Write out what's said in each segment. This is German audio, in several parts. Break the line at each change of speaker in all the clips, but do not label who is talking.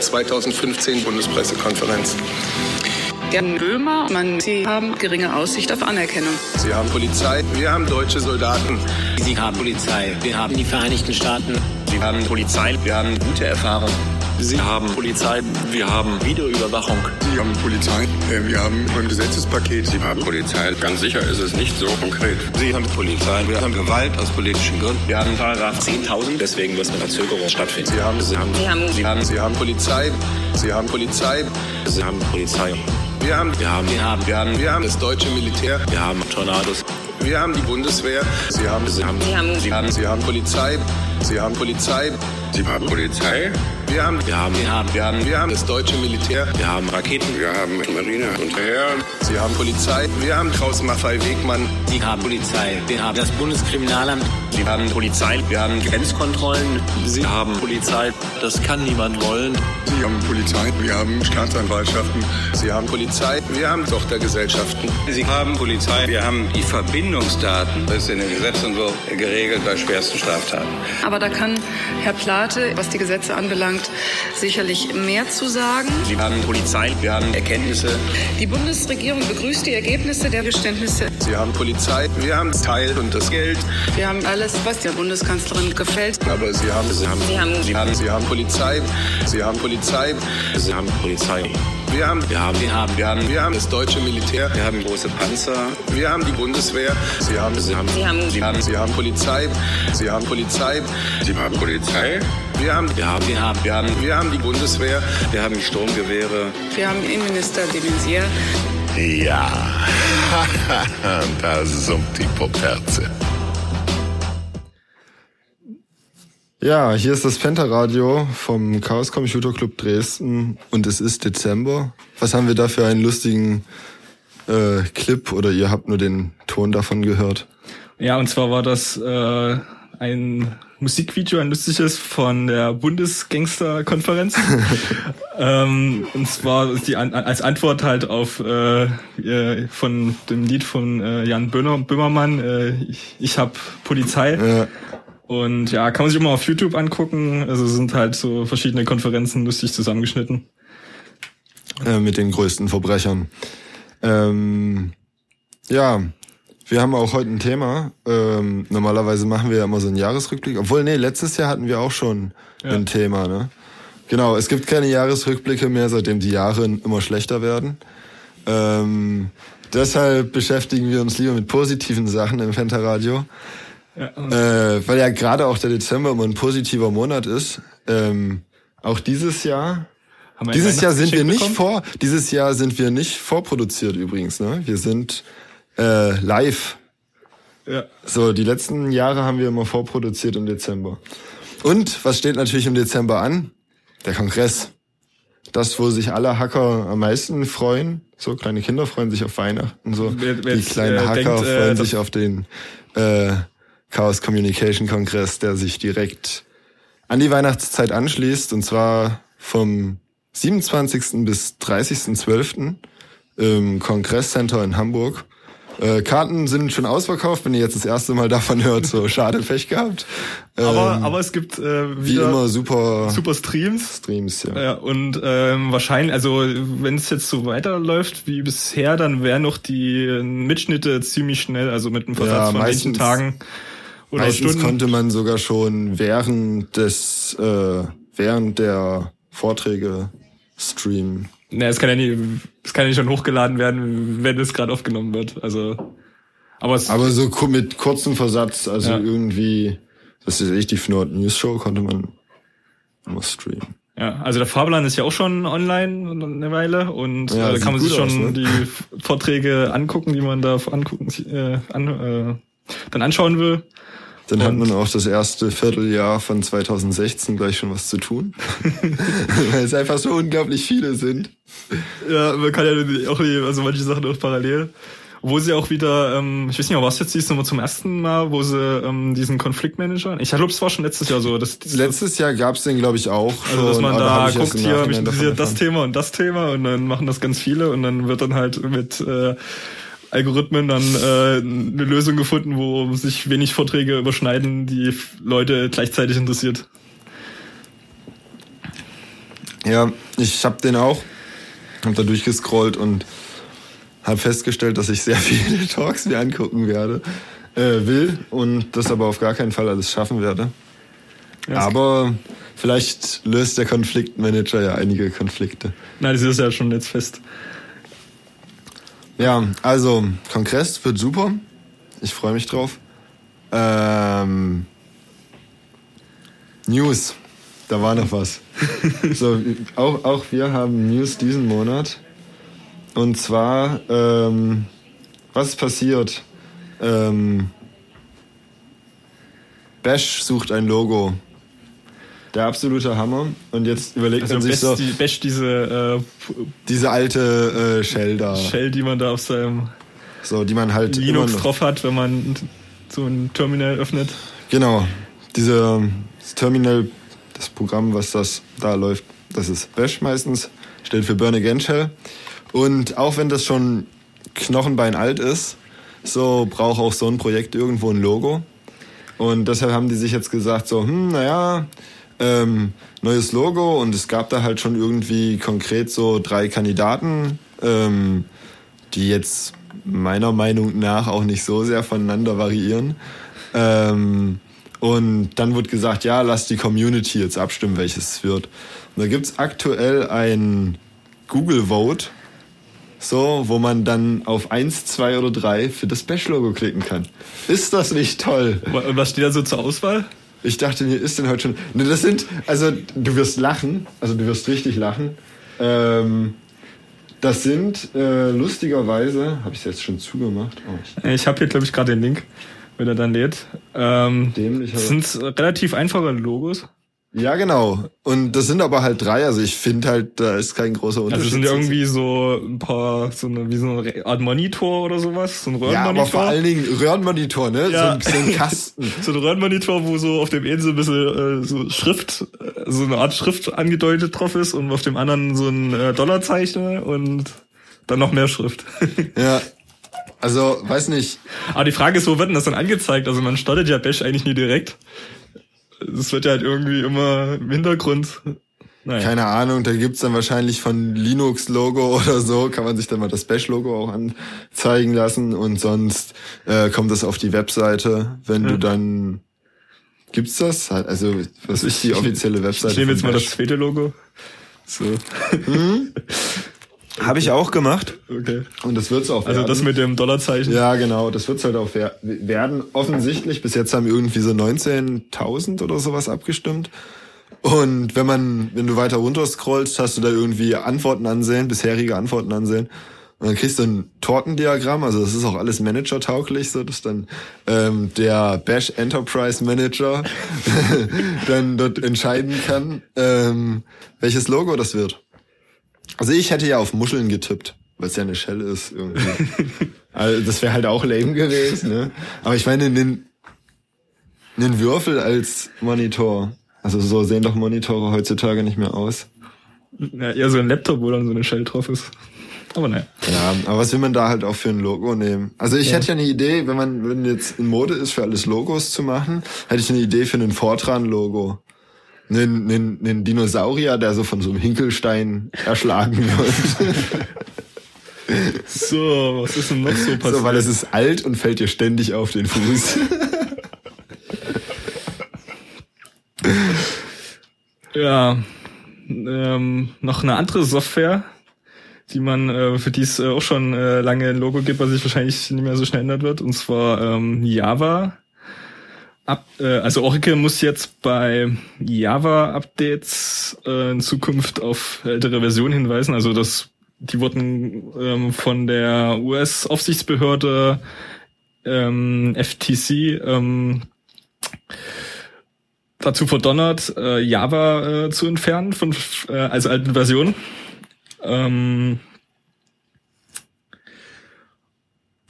2015 Bundespressekonferenz.
Herr Böhmer, man, Sie haben geringe Aussicht auf Anerkennung.
Sie haben Polizei, wir haben deutsche Soldaten.
Sie haben Polizei, wir haben die Vereinigten Staaten.
Sie haben Polizei, wir haben gute Erfahrung.
Sie haben Polizei, wir haben Videoüberwachung.
Sie haben Polizei, wir haben ein Gesetzespaket.
Sie haben Polizei, ganz sicher ist es nicht so konkret.
Sie haben Polizei, wir haben Gewalt aus politischen Gründen.
Wir haben Paragraph 10.000, deswegen wird eine Verzögerung stattfinden.
Sie haben,
Sie haben,
Sie haben,
Sie haben, Sie haben Polizei, Sie haben Polizei.
Sie haben Polizei.
Wir haben,
Wir haben, wir haben, wir haben,
wir haben das deutsche Militär.
wir haben Tornados.
Wir haben die Bundeswehr. Sie haben,
Sie haben,
Sie haben,
Sie haben, Sie haben Polizei. Sie haben Polizei.
Sie haben Polizei,
Wir haben,
wir haben, wir haben,
wir haben, wir haben das deutsche Militär.
wir haben Raketen.
wir haben Marine und Heer.
Sie haben Polizei. Wir haben Kraus Maffei Wegmann.
Sie haben Polizei, wir haben das Bundeskriminalamt.
Sie haben Polizei, wir haben Grenzkontrollen.
Sie haben Polizei, das kann niemand wollen.
Sie haben Polizei, wir haben Staatsanwaltschaften.
Sie haben Polizei. Wir haben Tochtergesellschaften.
Sie haben Polizei, wir haben die Verbindungsdaten. Das ist in den Gesetzen so geregelt bei schwersten Straftaten.
aber da kann Herr Plate, was die Gesetze anbelangt, sicherlich mehr zu sagen.
Sie haben Polizei, wir haben Erkenntnisse.
Die Bundesregierung begrüßt die Ergebnisse der Geständnisse.
Sie haben Polizei. Wir haben Teil und das Geld.
Wir haben alles, was der Bundeskanzlerin gefällt.
Aber Sie haben,
Sie haben,
Sie haben,
Sie haben,
Sie haben Polizei. Sie haben Polizei.
Sie haben Polizei.
Wir haben,
Wir haben, wir haben, wir haben,
wir haben das deutsche Militär.
Wir haben große Panzer.
Wir haben die Bundeswehr. Sie haben,
Sie haben,
Sie haben,
Sie haben,
Sie haben Polizei. Sie haben Polizei.
Sie haben Polizei,
Wir haben,
wir haben, wir haben, wir haben,
wir haben die Bundeswehr.
Wir haben die Sturmgewehre.
wir haben Innenminister de Maizière.
Ja, da summt die Poperze.
Ja, hier ist das Penta-Radio vom Chaos Computer Club Dresden und es ist Dezember. Was haben wir da für einen lustigen äh, Clip oder ihr habt nur den Ton davon gehört?
Ja, und zwar war das äh, ein Musikvideo, ein lustiges von der Bundesgangster-Konferenz. ähm, und zwar die an, als Antwort halt auf äh, äh, von dem Lied von äh, Jan Böhmer, Böhmermann, äh, ich, ich hab Polizei.
Ja,
Und ja, kann man sich immer auf YouTube angucken. Also sind halt so verschiedene Konferenzen lustig zusammengeschnitten.
äh, mit den größten Verbrechern. Ähm, ja, wir haben auch heute ein Thema. Ähm, normalerweise machen wir ja immer so einen Jahresrückblick. Obwohl, nee, letztes Jahr hatten wir auch schon
Ja.
ein Thema, ne? Genau, es gibt keine Jahresrückblicke mehr, seitdem die Jahre immer schlechter werden. Ähm, deshalb beschäftigen wir uns lieber mit positiven Sachen im Fenterradio.
Ja,
Äh, weil ja gerade auch der Dezember immer ein positiver Monat ist. Ähm, auch dieses Jahr
haben wir ein
dieses Jahr sind wir nicht
bekommen?
vor, dieses Jahr sind wir nicht vorproduziert übrigens, ne? Wir sind äh, live.
Ja.
So, die letzten Jahre haben wir immer vorproduziert im Dezember. Und was steht natürlich im Dezember an? Der Kongress. Das, wo sich alle Hacker am meisten freuen. So, kleine Kinder freuen sich auf Weihnachten. So,
Wer- wer
die kleinen
äh,
Hacker
denkt, äh,
freuen sich auf den äh, Chaos Communication Kongress, der sich direkt an die Weihnachtszeit anschließt. Und zwar vom 27. bis 30.12. im Kongresscenter in Hamburg. Äh, Karten sind schon ausverkauft, wenn ihr jetzt das erste Mal davon hört, so schade Pech gehabt.
Aber,
Ähm,
aber es gibt äh,
wie immer super,
super Streams.
Streams, ja.
Ja, und ähm, wahrscheinlich, also wenn es jetzt so weiterläuft wie bisher, dann wären noch die Mitschnitte ziemlich schnell, also mit einem Versatz
Ja,
von manchen Tagen oder
Meistens
Stunden.
konnte man sogar schon während des, äh, während der Vorträge streamen.
Ne, es kann ja nicht, es kann ja nicht schon hochgeladen werden, wenn es gerade aufgenommen wird. Also, aber es,
Aber so mit kurzem Versatz, also
Ja.
irgendwie, das ist echt die Fnord News Show, konnte man immer streamen.
ja, also der Fahrplan ist ja auch schon online eine Weile und
Ja,
äh, kann man sich schon
aus, ne?
die Vorträge angucken, die man da angucken, äh, an, äh, dann anschauen will.
Dann hat
Und-
man auch das erste Vierteljahr von 2016 gleich schon was zu tun. Weil es einfach so unglaublich viele sind.
Ja, man kann ja auch die- also manche Sachen auch parallel. Wo sie auch wieder, ähm, ich weiß nicht, was jetzt siehst du zum ersten Mal, wo sie ähm, diesen Konfliktmanager. Ich glaube, es war schon letztes Jahr so. Das, das,
Letztes Jahr gab's den, glaube ich, auch.
also dass man da guckt, hier mich interessiert das. Thema und das Thema und dann machen das ganz viele und dann wird dann halt mit äh, Algorithmen dann äh, eine Lösung gefunden, wo sich wenig Vorträge überschneiden, die Leute gleichzeitig interessiert.
Ja, ich habe den auch, habe da durchgescrollt und habe festgestellt, dass ich sehr viele Talks mir angucken werde, äh, will und das aber auf gar keinen Fall alles schaffen werde. Ja, aber vielleicht löst der Konfliktmanager ja einige Konflikte.
Nein, das ist ja schon jetzt fest.
Ja, also Kongress wird super. Ich freue mich drauf. Ähm, News, da war noch was. so, auch, auch wir haben News diesen Monat. Und zwar, ähm, was ist passiert? Ähm, Bash sucht ein Logo. Der absolute Hammer. Und jetzt überlegt
also
man sich
Bash,
so.
Die, Bash diese,
äh, diese alte äh, Shell da.
Shell, die man da auf seinem
so, die man halt
Linux drauf hat, wenn man so ein Terminal öffnet.
Genau. Diese das Terminal, das Programm, was das da läuft, das ist Bash meistens, steht für Burn Again Shell. Und auch wenn das schon Knochenbein alt ist, so braucht auch so ein Projekt irgendwo ein Logo. Und deshalb haben die sich jetzt gesagt, so, hm, naja, ähm, neues Logo und es gab da halt schon irgendwie konkret so drei Kandidaten, ähm, die jetzt meiner Meinung nach auch nicht so sehr voneinander variieren. Ähm, und dann wird gesagt, ja, lass die Community jetzt abstimmen, welches es wird. Und da gibt's aktuell ein Google Vote, so, wo man dann auf eins, zwei oder drei für das Bash-Logo klicken kann. Ist das nicht toll?
Und was steht da so zur Auswahl?
Ich dachte, mir ist denn heute schon. Ne, das sind, also du wirst lachen, also du wirst richtig lachen. Ähm, das sind äh, lustigerweise, habe ich es jetzt schon zugemacht?
Oh, ich ich habe hier, glaube ich, gerade den Link, wenn er dann lädt. Ähm, Dämlich, das sind relativ einfache Logos.
Ja, genau. Und das sind aber halt drei. Also ich finde halt, da ist kein großer Unterschied.
Also sind irgendwie so ein paar, so eine, wie so eine Art Monitor oder sowas, so ein Röhrenmonitor.
Ja, aber vor allen Dingen Röhrenmonitor, ne?
Ja.
So, ein, so ein Kasten.
so ein Röhrenmonitor, wo so auf dem einen so ein bisschen äh, so Schrift, äh, so eine Art Schrift angedeutet drauf ist und auf dem anderen so ein äh, Dollarzeichen und dann noch mehr Schrift.
ja. Also, weiß nicht.
Aber die Frage ist, wo wird denn das dann angezeigt? Also man startet ja Bash eigentlich nie direkt das wird ja halt irgendwie immer im Hintergrund.
Naja. Keine Ahnung, da gibt's dann wahrscheinlich von Linux-Logo oder so, kann man sich dann mal das Bash-Logo auch anzeigen lassen und sonst äh, kommt das auf die Webseite, wenn ja. du dann gibt's das? Also was ist die offizielle Webseite?
Ich nehme jetzt mal das zweite Logo. So.
Hm? Habe ich auch gemacht.
Okay.
Und das wird's auch
werden. Also das mit dem Dollarzeichen.
Ja, genau. Das wird's halt auch werden. Offensichtlich. Bis jetzt haben irgendwie so 19.000 oder sowas abgestimmt. Und wenn man, wenn du weiter runter scrollst, hast du da irgendwie Antworten ansehen, bisherige Antworten ansehen. Und dann kriegst du ein Tortendiagramm, also das ist auch alles Manager-tauglich, so dass dann ähm, der Bash Enterprise Manager dann dort entscheiden kann, ähm, welches Logo das wird. Also ich hätte ja auf Muscheln getippt, weil es ja eine Shell ist irgendwie. also das wäre halt auch lame gewesen, ne? Aber ich meine, einen, einen Würfel als Monitor. Also so sehen doch Monitore heutzutage nicht mehr aus.
Ja, eher so ein Laptop, wo dann so eine Shell drauf ist. Aber naja.
Ja, aber was will man da halt auch für ein Logo nehmen? Also ich ja. hätte ja eine Idee, wenn man wenn jetzt in Mode ist, für alles Logos zu machen, hätte ich eine Idee für ein Fortran-Logo einen, einen, einen Dinosaurier, der so von so einem Hinkelstein erschlagen wird.
so, was ist denn noch so passiert?
So, weil es ist alt und fällt dir ständig auf den Fuß.
ja, ähm, noch eine andere Software, die man, äh, für die es äh, auch schon äh, lange ein Logo gibt, was sich wahrscheinlich nicht mehr so schnell ändert wird, und zwar ähm, Java Ab, äh, also Oracle muss jetzt bei Java-Updates äh, in Zukunft auf ältere Versionen hinweisen. Also das, die wurden ähm, von der US-Aufsichtsbehörde ähm, FTC ähm, dazu verdonnert, äh, Java äh, zu entfernen von äh, als alten Version. Ähm,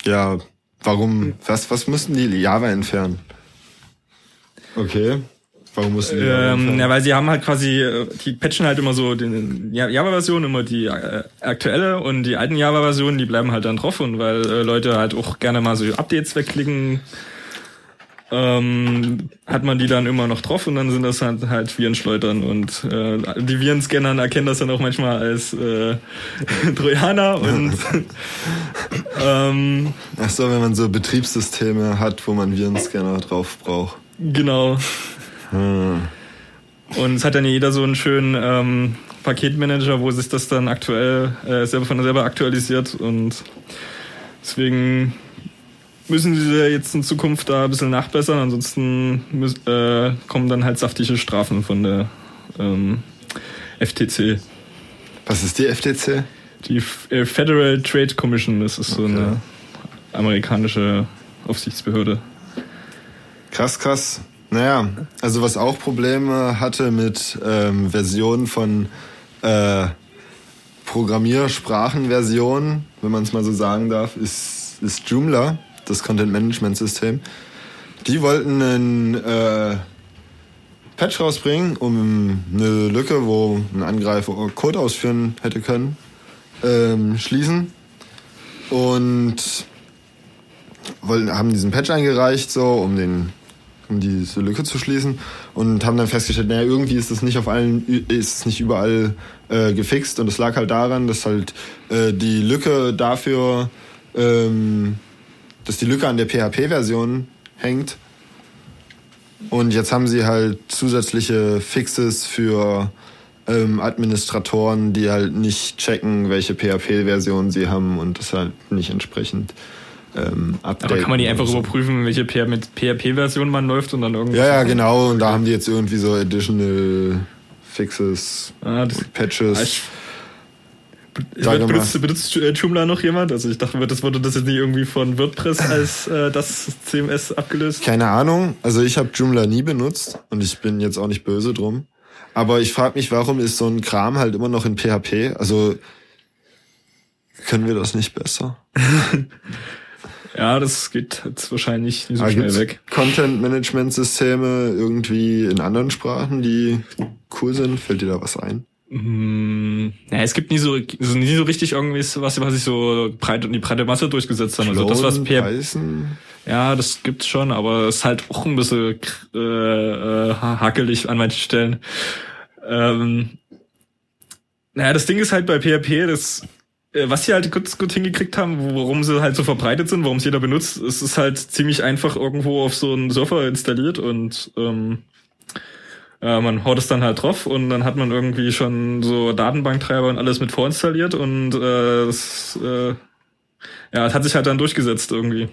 ja, warum? Was was müssen die Java entfernen? Okay. Warum mussten die
ähm, Ja, weil sie haben halt quasi, äh, die patchen halt immer so den Java-Version, immer die äh, aktuelle und die alten Java-Versionen, die bleiben halt dann drauf und weil äh, Leute halt auch gerne mal so Updates wegklicken ähm, hat man die dann immer noch drauf und dann sind das halt, halt Virenschleudern und äh, die Virenscannern erkennen das dann auch manchmal als äh, Trojaner und ähm,
Ach so, wenn man so Betriebssysteme hat, wo man Virenscanner drauf braucht.
Genau.
Hm.
Und es hat dann jeder so einen schönen ähm, Paketmanager, wo sich das dann aktuell äh, selber von selber aktualisiert und deswegen müssen sie jetzt in Zukunft da ein bisschen nachbessern, ansonsten müß, äh, kommen dann halt saftige Strafen von der ähm, FTC.
Was ist die FTC?
Die äh, Federal Trade Commission, das ist so
Okay.
eine amerikanische Aufsichtsbehörde.
Krass, krass. Naja, also was auch Probleme hatte mit ähm, Versionen von äh, Programmiersprachenversionen, wenn man es mal so sagen darf, ist, ist Joomla, das Content-Management-System. Die wollten einen äh, Patch rausbringen, um eine Lücke, wo ein Angreifer Code ausführen hätte können, ähm, schließen. Und wollten, haben diesen Patch eingereicht, so, um den um diese Lücke zu schließen und haben dann festgestellt, naja, irgendwie ist es nicht auf allen, ist nicht überall äh, gefixt und es lag halt daran, dass halt äh, die Lücke dafür, ähm, dass die Lücke an der PHP-Version hängt. Und jetzt haben sie halt zusätzliche Fixes für ähm, Administratoren, die halt nicht checken, welche PHP-Version sie haben und das halt nicht entsprechend ähm, updaten.
Aber kann man die einfach
so.
überprüfen, welche PHP-Version man läuft und dann irgendwie.
Ja, ja, genau. Und da haben die jetzt irgendwie so additional Fixes
Ah, das,
Patches.
ich, ich
Sag
benutzt, benutzt äh, Joomla noch jemand? Also ich dachte, das wurde das jetzt nicht irgendwie von WordPress als äh, das CMS abgelöst.
Keine Ahnung. Also ich habe Joomla nie benutzt und ich bin jetzt auch nicht böse drum. Aber ich frage mich, warum ist so ein Kram halt immer noch in PHP? Also können wir das nicht besser?
Ja, das geht jetzt wahrscheinlich nicht so
Aber
schnell
gibt's
weg.
Content-Management-Systeme irgendwie in anderen Sprachen, die cool sind? Fällt dir da was ein?
Hm, ja, es gibt nie so, so nie so richtig irgendwie was, was sich so breit in die breite Masse durchgesetzt haben. Also das, was PHP
Python?
Ja, das gibt's schon, aber es ist halt auch ein bisschen äh, äh, hakelig an manchen Stellen. Ähm, naja, das Ding ist halt bei PHP, das, was sie halt gut, gut hingekriegt haben, warum sie halt so verbreitet sind, warum es jeder benutzt, es ist halt ziemlich einfach irgendwo auf so einen Server installiert und ähm, äh, man haut es dann halt drauf und dann hat man irgendwie schon so Datenbanktreiber und alles mit vorinstalliert und äh, das, äh, ja, es hat sich halt dann durchgesetzt irgendwie.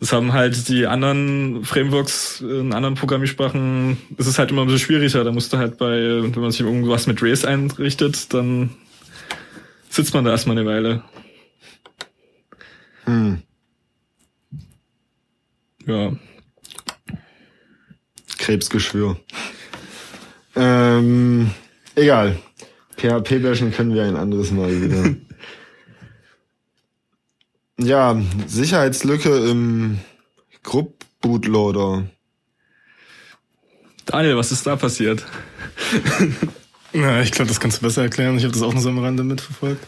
Das haben halt die anderen Frameworks in anderen Programmiersprachen, es ist halt immer ein bisschen schwieriger. Da musst du halt bei, wenn man sich irgendwas mit Race einrichtet, dann sitzt man da erstmal eine Weile.
Hm.
Ja.
Krebsgeschwür. Ähm, egal. PHP-Bashen können wir ein anderes Mal wieder. ja, Sicherheitslücke im Group-Bootloader.
Daniel, was ist da passiert?
Na, ich glaube, das kannst du besser erklären. Ich habe das auch nur so am Rande mitverfolgt.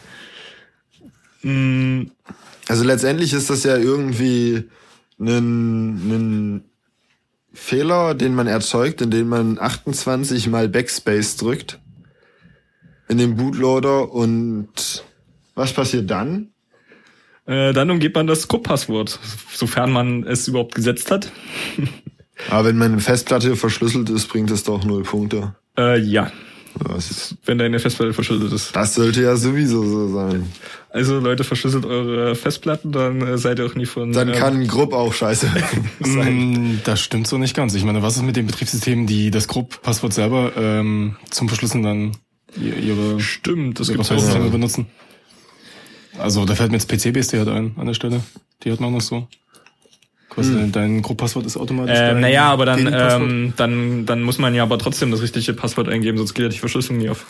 Hm,
Also letztendlich ist das ja irgendwie ein, ein Fehler, den man erzeugt, indem man 28 mal Backspace drückt in dem Bootloader und was passiert dann?
äh, dann umgeht man das Group-Passwort, sofern man es überhaupt gesetzt hat.
Aber wenn meine Festplatte verschlüsselt ist, bringt es doch null Punkte.
Äh, ja,
ist,
wenn deine Festplatte verschlüsselt ist.
das sollte ja sowieso so sein.
Also Leute, verschlüsselt eure Festplatten, dann äh, seid ihr auch nie von...
Dann
ähm,
kann Grupp auch scheiße sein.
Mm, Das stimmt so nicht ganz. Ich meine, was ist mit den Betriebssystemen, die das Group-Passwort selber ähm, zum Verschlüsseln dann ihre,
Stimmt, das
ihre
gibt's auch.
Benutzen? Also da fällt mir jetzt PCBSD halt ein an der Stelle. Die hat man auch noch so. Quasi dein- dein Group-Passwort ist automatisch.
Hm.
Dein
naja, aber dann, ähm, dann, dann muss man ja aber trotzdem das richtige Passwort eingeben, sonst geht ja die Verschlüsselung nie auf.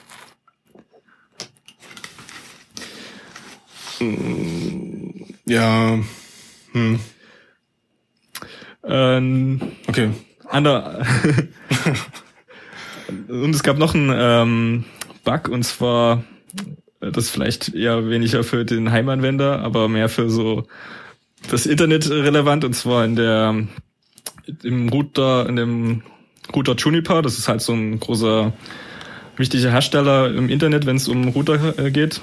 Ja. Hm.
Ähm,
Okay.
ander und es gab noch einen ähm, Bug und zwar äh, das vielleicht eher weniger für den Heimanwender, aber mehr für so das Internet relevant und zwar in der im Router, in dem Router Juniper, das ist halt so ein großer, wichtiger Hersteller im Internet, wenn es um Router äh, geht,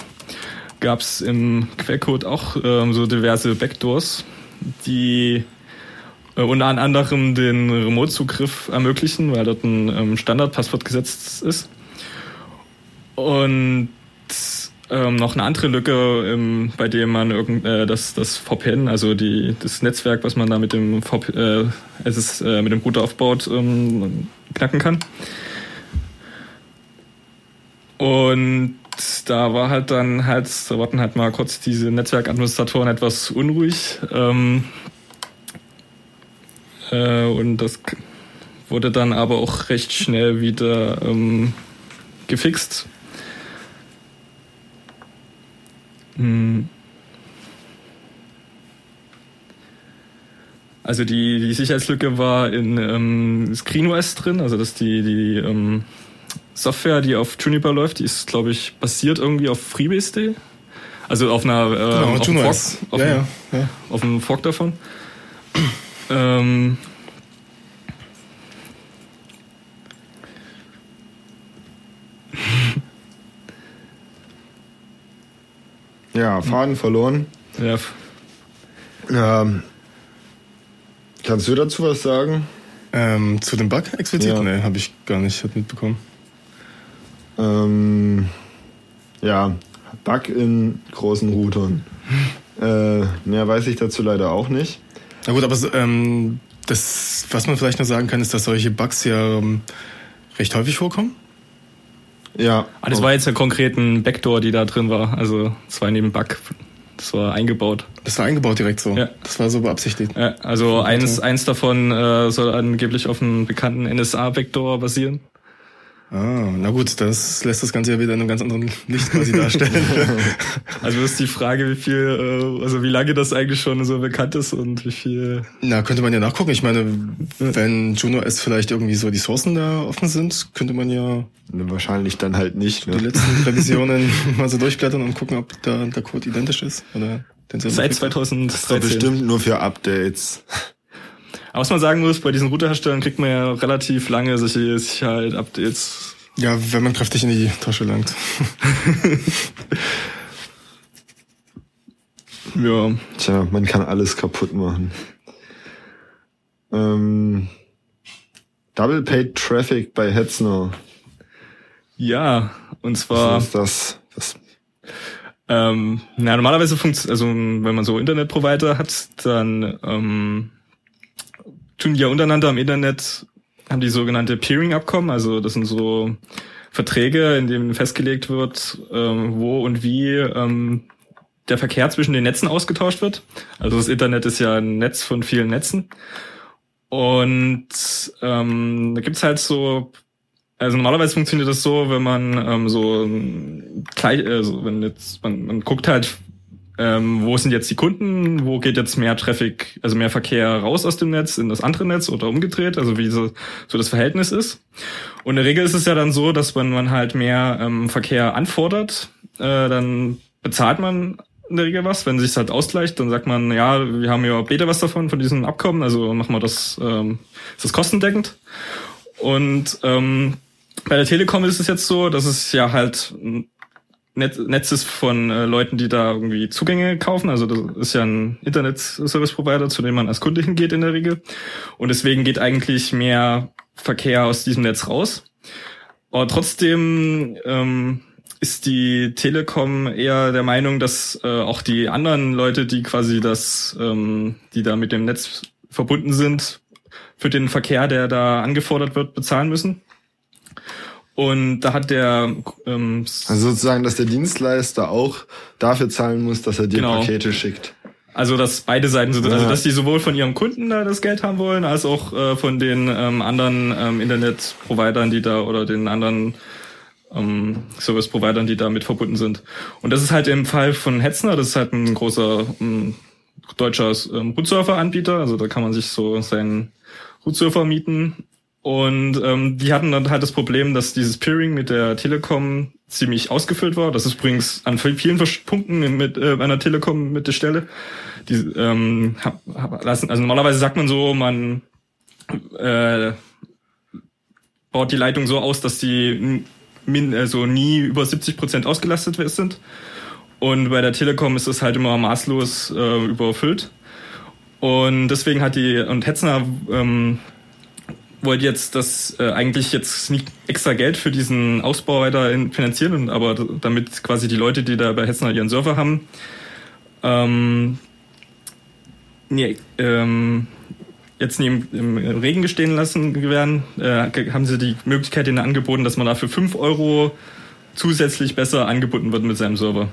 gab es im Quellcode auch ähm, so diverse Backdoors, die äh, unter anderem den Remote-Zugriff ermöglichen, weil dort ein ähm, Standardpasswort gesetzt ist. Und ähm, noch eine andere Lücke, ähm, bei der man irgend, äh, das, das VPN, also die, das Netzwerk, was man da mit dem VP, äh, es äh, mit dem Router aufbaut, ähm, knacken kann. Und da war halt dann halt, da wurden halt mal kurz diese Netzwerkadministratoren etwas unruhig. Ähm, äh, und das wurde dann aber auch recht schnell wieder ähm, gefixt. Hm. Also die, die Sicherheitslücke war in ähm, ScreenOS drin, also dass die, die ähm, Software, die auf Juniper läuft, die ist, glaube ich, basiert irgendwie auf FreeBSD. Also auf einer äh, genau, auf, einem Fork, auf, ja, einem, ja, ja. auf einem Fork davon. ähm,
Ja, Faden verloren.
Ja.
Ähm, kannst du dazu was sagen?
Ähm, zu dem Bug explizit? Ja. Nee, habe ich gar nicht mitbekommen.
Ähm, ja, Bug in großen Routern. äh, mehr weiß ich dazu leider auch nicht.
Na gut, aber ähm, das, was man vielleicht noch sagen kann, ist, dass solche Bugs ja ähm, recht häufig vorkommen.
Ja.
Ah, das war jetzt ja konkret ein Backdoor, die da drin war. Also es war neben Bug. Das war eingebaut.
Das war eingebaut direkt so. Ja. Das war so beabsichtigt.
Ja, also eins, eins davon äh, soll angeblich auf einem bekannten NSA-Vektor basieren.
Ah, na gut, das lässt das Ganze ja wieder in einem ganz anderen Licht quasi darstellen.
also ist die Frage, wie viel, äh, also wie lange das eigentlich schon so bekannt ist und wie viel.
Na, könnte man ja nachgucken. Ich meine, wenn Juno S vielleicht irgendwie so die Sourcen da offen sind, könnte man ja.
Wahrscheinlich dann halt nicht.
Ne? Die letzten Revisionen mal so durchblättern und gucken, ob da der Code identisch ist oder
den Seit 2013.
Das ist doch bestimmt nur für Updates.
Aber was man sagen muss, bei diesen Routerherstellern kriegt man ja relativ lange solche Sicherheit-Updates.
Ja, wenn man kräftig in die Tasche langt.
ja. Tja, man kann alles kaputt machen. Ähm, Double Paid Traffic bei Hetzner.
Ja, und zwar.
Was ist das? Was?
Ähm, na, normalerweise funktioniert, also wenn man so Internetprovider hat, dann ähm, tun die ja untereinander im Internet, haben die sogenannte Peering-Abkommen, also das sind so Verträge, in denen festgelegt wird, ähm, wo und wie ähm, der Verkehr zwischen den Netzen ausgetauscht wird. Also das Internet ist ja ein Netz von vielen Netzen. Und ähm, da gibt's halt so, also normalerweise funktioniert das so, wenn man ähm, so gleich, also wenn jetzt, man, man guckt halt, ähm, wo sind jetzt die Kunden, wo geht jetzt mehr Traffic, also mehr Verkehr raus aus dem Netz in das andere Netz oder umgedreht, also wie so, so das Verhältnis ist. Und in der Regel ist es ja dann so, dass wenn man halt mehr ähm, Verkehr anfordert, äh, dann bezahlt man in der Regel was. Wenn sich halt ausgleicht, dann sagt man, ja, wir haben ja später was davon, von diesem Abkommen, also machen wir das, ähm, ist das kostendeckend. Und ähm, bei der Telekom ist es jetzt so, dass es ja halt Netz, Netzes von äh, Leuten, die da irgendwie Zugänge kaufen. Also das ist ja ein Internet-Service-Provider, zu dem man als Kunde hingeht in der Regel. Und deswegen geht eigentlich mehr Verkehr aus diesem Netz raus. Aber trotzdem ähm, ist die Telekom eher der Meinung, dass äh, auch die anderen Leute, die quasi das, ähm, die da mit dem Netz verbunden sind, für den Verkehr, der da angefordert wird, bezahlen müssen. Und da hat der ähm,
also sozusagen, dass der Dienstleister auch dafür zahlen muss, dass er dir genau. Pakete schickt.
Also dass beide Seiten, so, also dass die sowohl von ihrem Kunden da das Geld haben wollen, als auch äh, von den ähm, anderen ähm, Internetprovidern, die da oder den anderen ähm, Service-Providern, die da mit verbunden sind. Und das ist halt im Fall von Hetzner, das ist halt ein großer ähm, deutscher ähm, Root-Surfer-Anbieter, also da kann man sich so seinen Root-Surfer mieten und ähm, die hatten dann halt das Problem, dass dieses Peering mit der Telekom ziemlich ausgefüllt war. Das ist übrigens an vielen Punkten mit äh, einer Telekom mit der Stelle. Die, ähm, lassen, also normalerweise sagt man so, man äh, baut die Leitung so aus, dass die min, also nie über 70 Prozent ausgelastet sind. Und bei der Telekom ist es halt immer maßlos äh, überfüllt. Und deswegen hat die, und Hetzner ähm, wollte jetzt das äh, eigentlich jetzt nicht extra Geld für diesen Ausbau weiter finanzieren, aber damit quasi die Leute, die da bei Hetzner ihren Server haben, ähm, nee, ähm, jetzt nie im, im Regen gestehen lassen werden, äh, haben sie die Möglichkeit ihnen angeboten, dass man dafür 5 Euro zusätzlich besser angebunden wird mit seinem Server.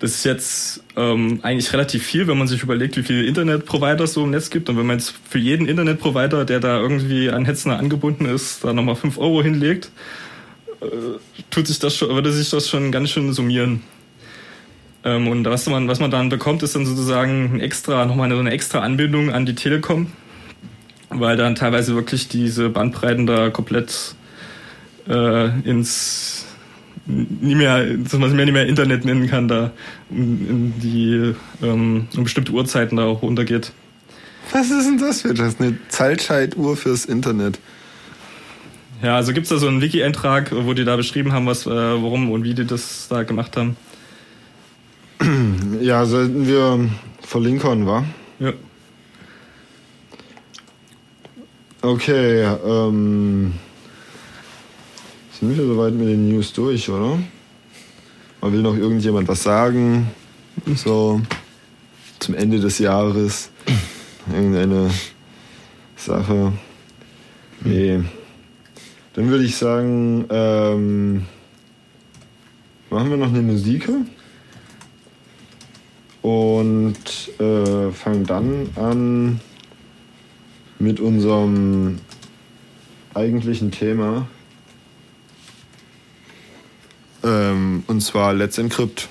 Das ist jetzt ähm, eigentlich relativ viel, wenn man sich überlegt, wie viele Internetprovider es so im Netz gibt. Und wenn man jetzt für jeden Internetprovider, der da irgendwie an Hetzner angebunden ist, da nochmal 5 Euro hinlegt, äh, tut sich das schon, würde sich das schon ganz schön summieren. Ähm, und was man, was man dann bekommt, ist dann sozusagen ein extra, nochmal so eine extra Anbindung an die Telekom, weil dann teilweise wirklich diese Bandbreiten da komplett äh, ins nie mehr, dass man es mehr nicht mehr Internet nennen kann, da in, die ähm, um bestimmte Uhrzeiten da auch runtergeht.
Was ist denn das für das? Eine Zeitscheituhr fürs Internet.
Ja, also gibt's da so einen Wiki-Eintrag, wo die da beschrieben haben, was, äh, warum und wie die das da gemacht haben.
Ja, sollten wir verlinken, wa?
Ja.
Okay, ähm. Sind wir soweit mit den News durch, oder? Oder will noch irgendjemand was sagen? So zum Ende des Jahres. Irgendeine Sache. Nee. Dann würde ich sagen, ähm, machen wir noch eine Musik und äh, fangen dann an mit unserem eigentlichen Thema. Ähm, und zwar Let's Encrypt.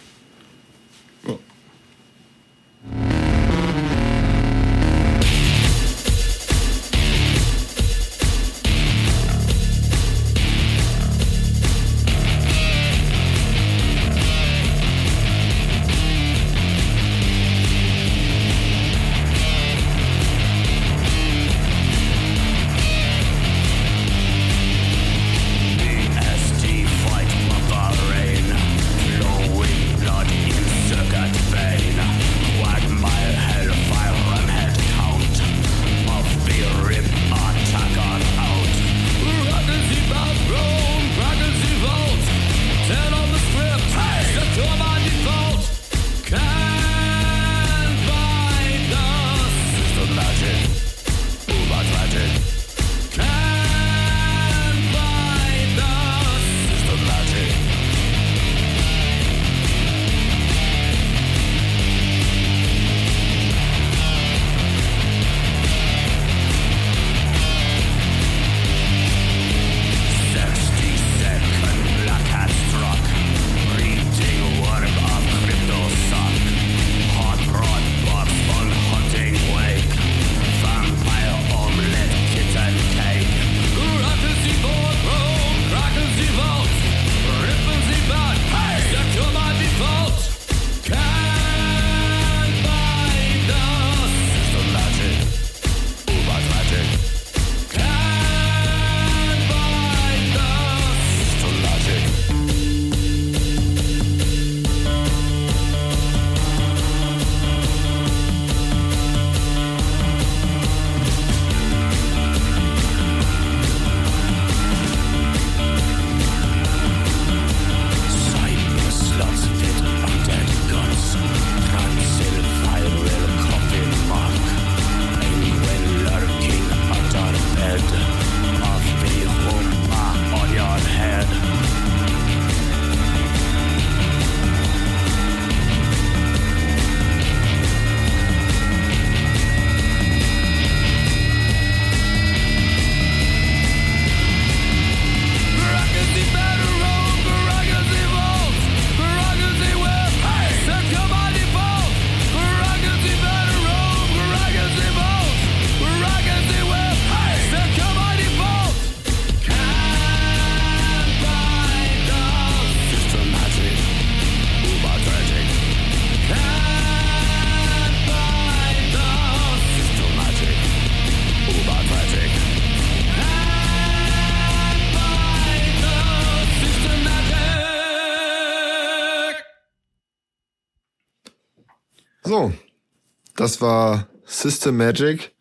Das war System Magic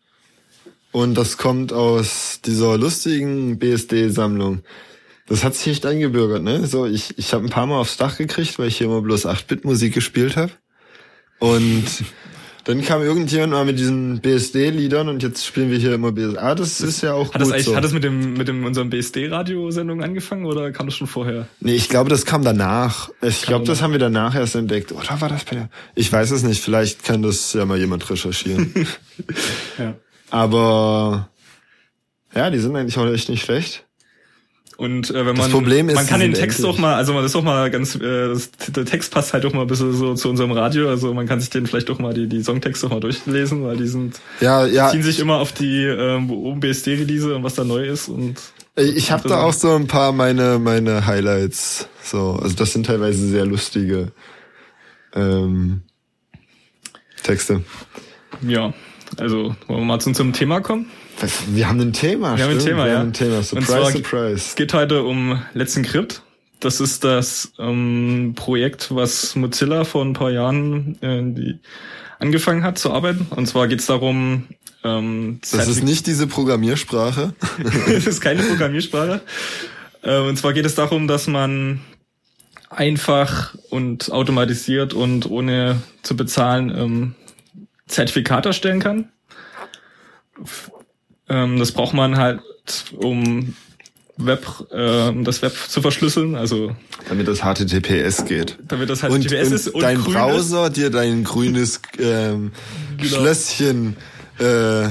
und das kommt aus dieser lustigen BSD-Sammlung. Das hat sich echt eingebürgert, ne? So, ich, ich habe ein paar Mal aufs Dach gekriegt, weil ich hier immer bloß 8-Bit-Musik gespielt habe. Und dann kam irgendjemand mal mit diesen BSD-Liedern und jetzt spielen wir hier immer BSD. Ah, das ist ja auch
Hat
gut
das eigentlich,
so.
hat das mit dem, mit dem, unserem BSD-Radiosendung angefangen oder kam das schon vorher?
Nee, ich glaube, das kam danach. Ich glaube, das haben wir danach erst entdeckt. Oder war das bei der? Ich weiß es nicht. Vielleicht kann das ja mal jemand recherchieren.
Ja.
Aber ja, die sind eigentlich auch echt nicht schlecht.
Und äh, wenn
Das
man
Problem ist,
man kann den Text
endlich.
auch mal, also man ist auch mal ganz, äh, das, der Text passt halt auch mal ein bisschen so zu unserem Radio, also man kann sich den vielleicht auch mal die die Songtexte auch mal durchlesen, weil die sind
Ja, ja.
ziehen sich immer auf die ähm, oben BSD-Release und was da neu ist und
Ich habe da auch so ein paar meine meine Highlights. So, also das sind teilweise sehr lustige ähm, Texte.
ja, also wollen wir mal zu unserem Thema kommen.
Wir haben ein Thema.
Wir haben ein Thema,
wir
ja.
haben ein Thema. Surprise,
zwar-
surprise.
Es geht heute um Let's Encrypt. Das ist das ähm, Projekt, was Mozilla vor ein paar Jahren äh, die angefangen hat zu arbeiten. Und zwar geht es darum, ähm,
Das ist
Zertif-
nicht diese Programmiersprache.
es ist keine Programmiersprache. Äh, Und zwar geht es darum, dass man einfach und automatisiert und ohne zu bezahlen ähm, Zertifikate erstellen kann. Ähm, das braucht man halt, um Web, äh, das Web zu verschlüsseln, also
Damit das HTTPS geht.
damit das halt
und,
ist und
dein Browser dir dein grünes ähm,
Genau.
Schlösschen äh,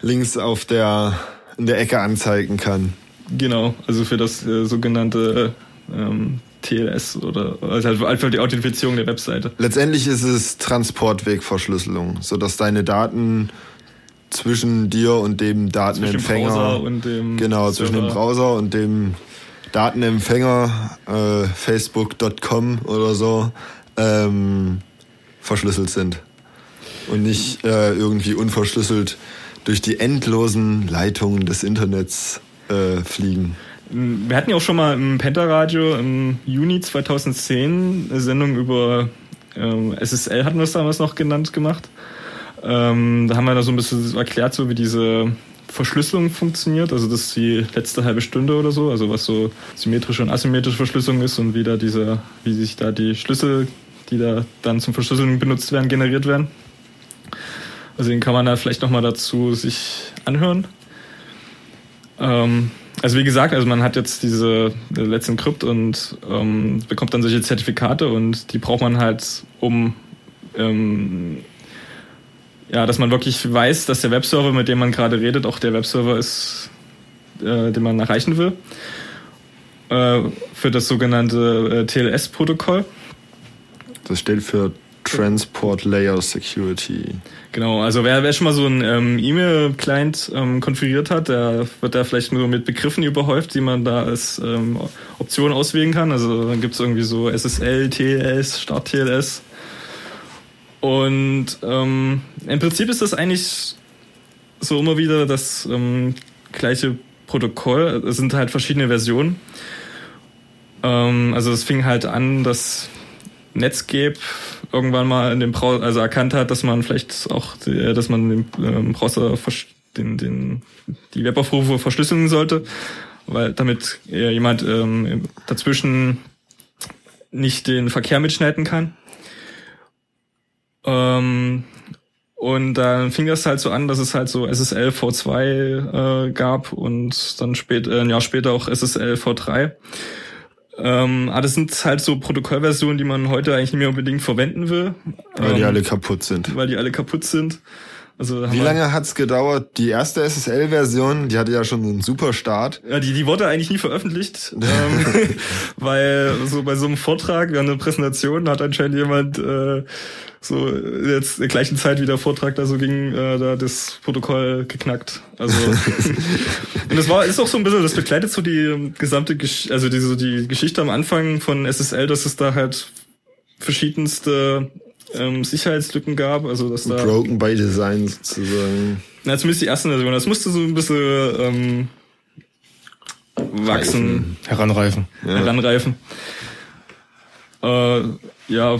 links auf der in der Ecke anzeigen kann.
Genau, also für das äh, sogenannte ähm, TLS oder also halt einfach die Authentifizierung der Webseite.
Letztendlich ist es Transportwegverschlüsselung, so dass deine Daten zwischen dir und dem Datenempfänger
Browser und dem
genau zwischen dem
Server.
Browser und dem Datenempfänger äh, Facebook.com oder so ähm, verschlüsselt sind und nicht äh, irgendwie unverschlüsselt durch die endlosen Leitungen des Internets äh, fliegen.
Wir hatten ja auch schon mal im Pentaradio im Juni 2010 eine Sendung über ähm, SSL, hatten wir es damals noch genannt, gemacht. Ähm, da haben wir da so ein bisschen erklärt, so wie diese Verschlüsselung funktioniert, also das ist die letzte halbe Stunde oder so, also was so symmetrische und asymmetrische Verschlüsselung ist und wie da diese, wie sich da die Schlüssel, die da dann zum Verschlüsseln benutzt werden, generiert werden. Also den kann man da vielleicht nochmal dazu sich anhören. Ähm, also wie gesagt, also man hat jetzt diese äh, Let's Encrypt und ähm, bekommt dann solche Zertifikate und die braucht man halt, um ähm, ja, dass man wirklich weiß, dass der Webserver, mit dem man gerade redet, auch der Webserver ist, äh, den man erreichen will. Äh, für das sogenannte äh, TLS-Protokoll.
Das steht für Transport Layer Security.
Genau, also wer, wer schon mal so einen ähm, E-Mail-Client ähm, konfiguriert hat, der wird da vielleicht nur mit Begriffen überhäuft, die man da als ähm, Option auswählen kann. Also dann gibt's irgendwie so SSL, TLS, Start TLS. Und ähm, im Prinzip ist das eigentlich so immer wieder das ähm, gleiche Protokoll. Es sind halt verschiedene Versionen. Ähm, also es fing halt an, dass Netscape irgendwann mal in dem Browser, also erkannt hat, dass man vielleicht auch, die, dass man den ähm, Browser den, den, die Webaufrufe verschlüsseln sollte, weil damit äh, jemand ähm, dazwischen nicht den Verkehr mitschneiden kann. Ähm, und dann fing das halt so an, dass es halt so SSL v2 äh, gab und dann spät, äh, ein Jahr später auch SSL v3. Ähm, aber das sind halt so Protokollversionen, die man heute eigentlich nicht mehr unbedingt verwenden will.
Weil die
ähm,
alle kaputt sind.
Weil die alle kaputt sind. Also haben
Wie
wir-
lange hat's gedauert? Die erste SSL-Version, die hatte ja schon einen super Start.
Ja, die, die wurde eigentlich nie veröffentlicht, ähm, weil so bei so einem Vortrag, während einer Präsentation, hat anscheinend jemand äh, so jetzt in der gleichen Zeit wie der Vortrag da so ging, äh, da das Protokoll geknackt. Also und das war ist auch so ein bisschen, das begleitet so die gesamte, Gesch also diese die Geschichte am Anfang von SSL, dass es da halt verschiedenste ähm, Sicherheitslücken gab, also dass da
Broken by Design sozusagen.
na, zumindest die erste Version. Das musste so ein bisschen ähm, wachsen,
Heranreifen.
heranreifen. Äh, ja,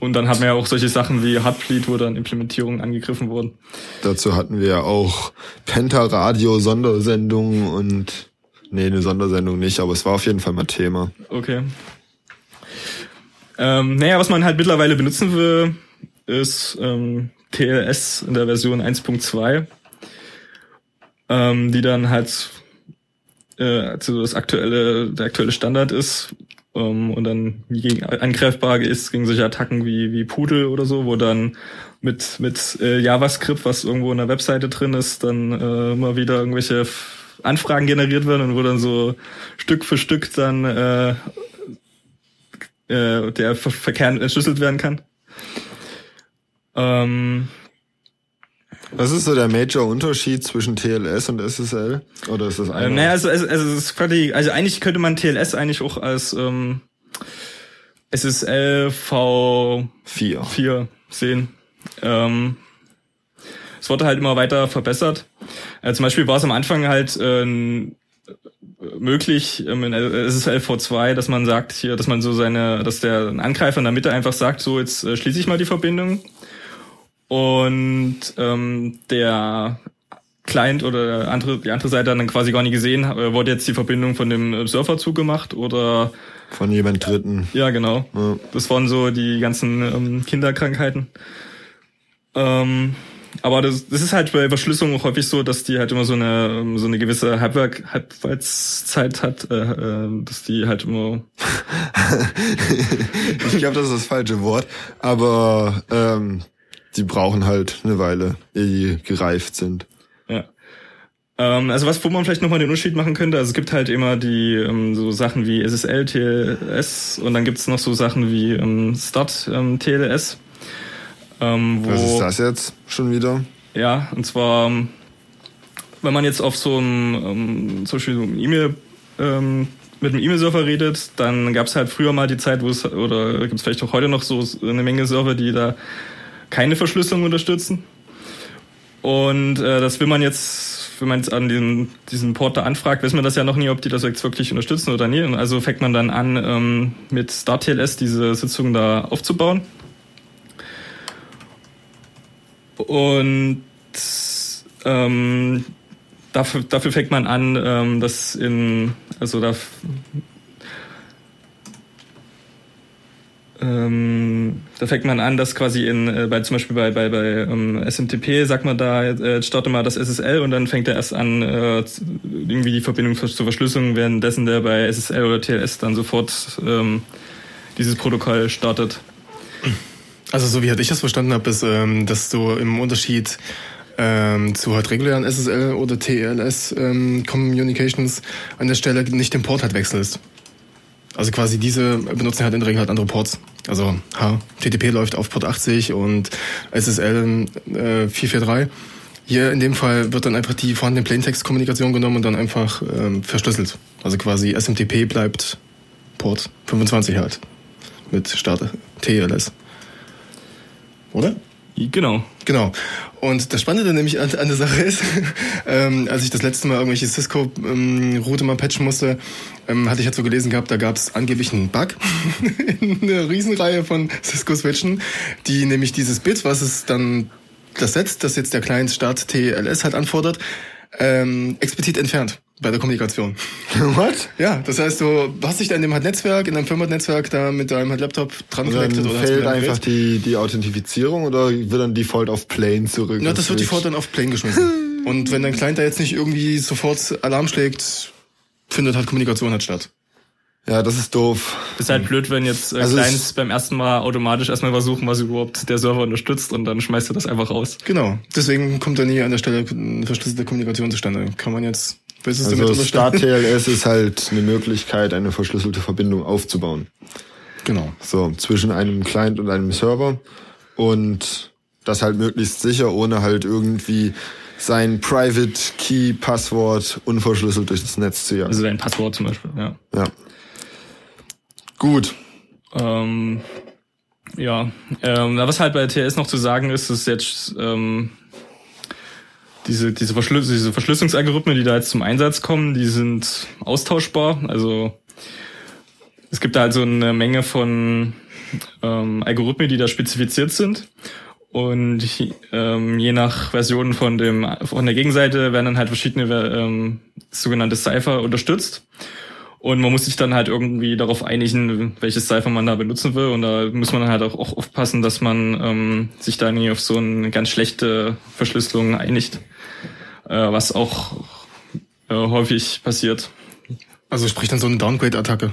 und dann haben wir ja auch solche Sachen wie Heartbleed, wo dann Implementierungen angegriffen wurden.
Dazu hatten wir ja auch Penta-Radio, Sondersendungen und nee, eine Sondersendung nicht, aber es war auf jeden Fall mal Thema.
Okay. Ähm, naja, was man halt mittlerweile benutzen will, ist ähm, TLS in der Version 1.2, ähm, die dann halt äh, also das aktuelle, der aktuelle Standard ist ähm, und dann gegen, angreifbar ist gegen solche Attacken wie, wie Pudel oder so, wo dann mit, mit äh, JavaScript, was irgendwo in der Webseite drin ist, dann äh, immer wieder irgendwelche Anfragen generiert werden und wo dann so Stück für Stück dann äh, äh, der Ver Verkehr entschlüsselt werden kann. Ähm,
Was ist so der Major-Unterschied zwischen TLS und SSL? Oder ist das eine?
Ähm, naja, also, also, also, es ist quasi, also eigentlich könnte man TLS eigentlich auch als ähm, SSL V4 4 sehen. Ähm, es wurde halt immer weiter verbessert. Äh, zum Beispiel war es am Anfang halt äh, möglich ähm, in SSL V2, dass man sagt hier, dass man so seine, dass der Angreifer in der Mitte einfach sagt, so jetzt äh, schließe ich mal die Verbindung und ähm, der Client oder andere, die andere Seite hat dann quasi gar nicht gesehen, äh, wurde jetzt die Verbindung von dem Surfer zugemacht oder
von jemand Dritten.
Ja, genau. Ja. Das waren so die ganzen ähm, Kinderkrankheiten. Ähm, aber das, das ist halt bei Verschlüsselung auch häufig so, dass die halt immer so eine ähm, so eine gewisse Halbwerk Halbwertszeit hat, äh, äh, dass die halt immer.
ich glaube, das ist das falsche Wort, aber ähm, die brauchen halt eine Weile, ehe die gereift sind.
Ja. Ähm, also was, wo man vielleicht nochmal den Unterschied machen könnte, also es gibt halt immer die ähm, so Sachen wie SSL, TLS und dann gibt's noch so Sachen wie ähm, Start ähm, TLS.
Ähm, wo, Was ist das jetzt schon wieder?
Ja, und zwar, wenn man jetzt auf so einem, ähm, zum Beispiel so einem E-Mail, ähm, mit einem E-Mail-Server redet, dann gab es halt früher mal die Zeit, wo es, oder gibt es vielleicht auch heute noch so eine Menge Server, die da keine Verschlüsselung unterstützen. Und äh, das will man jetzt, wenn man jetzt an den, diesen Port da anfragt, weiß man das ja noch nie, ob die das jetzt wirklich unterstützen oder nicht. Und also fängt man dann an, ähm, mit StarTLS diese Sitzung da aufzubauen. Und ähm, dafür, dafür fängt man an, ähm, das in, also da, ähm, da fängt man an, das quasi in, äh, bei zum Beispiel bei, bei, bei ähm, SMTP sagt man da, äh, starte mal das SSL und dann fängt er erst an, äh, irgendwie die Verbindung zur Verschlüsselung, währenddessen der bei SSL oder TLS dann sofort ähm, dieses Protokoll startet.
Also so wie halt ich das verstanden habe, ist, ähm, dass du im Unterschied ähm, zu halt regulären SSL oder TLS ähm, Communications an der Stelle nicht den Port halt wechselst. Also quasi diese benutzen halt in der Regel halt andere Ports. Also HTTP läuft auf Port 80 und SSL äh, 443. Hier in dem Fall wird dann einfach die vorhandene Plaintext-Kommunikation genommen und dann einfach ähm, verschlüsselt. Also quasi SMTP bleibt Port 25 halt. Mit Start TLS. Oder?
Genau.
Genau. Und das Spannende nämlich an, an der Sache ist, ähm, als ich das letzte Mal irgendwelche Cisco-Route ähm, mal patchen musste, ähm, hatte ich halt so gelesen gehabt, da gab es angeblich einen Bug in einer Riesenreihe von Cisco-Switchen, die nämlich dieses Bit, was es dann das setzt, das jetzt der Client Start TLS halt anfordert, ähm, explizit entfernt bei der Kommunikation.
What?
Ja, das heißt, du hast dich da in dem halt Netzwerk, in deinem Firmennetzwerk da mit deinem halt Laptop dran connected
oder fällt einfach die, die Authentifizierung oder wird dann Default auf Plane zurück?
Ja, das wird Default dann auf Plane geschmissen. Und wenn dein Client da jetzt nicht irgendwie sofort Alarm schlägt, findet halt Kommunikation halt statt.
Ja, das ist doof.
Ist halt blöd, wenn jetzt äh, also Clients beim ersten Mal automatisch erstmal versuchen, was überhaupt der Server unterstützt und dann schmeißt du das einfach raus.
Genau. Deswegen kommt da nie an der Stelle eine verschlüsselte Kommunikation zustande. Kann man jetzt
Willst also Start TLS ist halt eine Möglichkeit, eine verschlüsselte Verbindung aufzubauen.
Genau.
So, zwischen einem Client und einem Server. Und das halt möglichst sicher, ohne halt irgendwie sein Private Key Passwort unverschlüsselt durch das Netz zu jagen.
Also dein Passwort zum Beispiel, ja.
Ja. Gut.
Ähm, ja, ähm, was halt bei TLS noch zu sagen ist, ist jetzt ähm, diese, diese, Verschlüs diese Verschlüsselungsalgorithmen, die da jetzt zum Einsatz kommen, die sind austauschbar. Also es gibt da halt so eine Menge von ähm, Algorithmen, die da spezifiziert sind. Und ähm, je nach Version von dem von der Gegenseite werden dann halt verschiedene ähm, sogenannte Cipher unterstützt. Und man muss sich dann halt irgendwie darauf einigen, welches Cipher man da benutzen will. Und da muss man dann halt auch, auch aufpassen, dass man ähm, sich da nie auf so eine ganz schlechte Verschlüsselung einigt, äh, was auch äh, häufig passiert.
Also sprich dann so eine Downgrade-Attacke.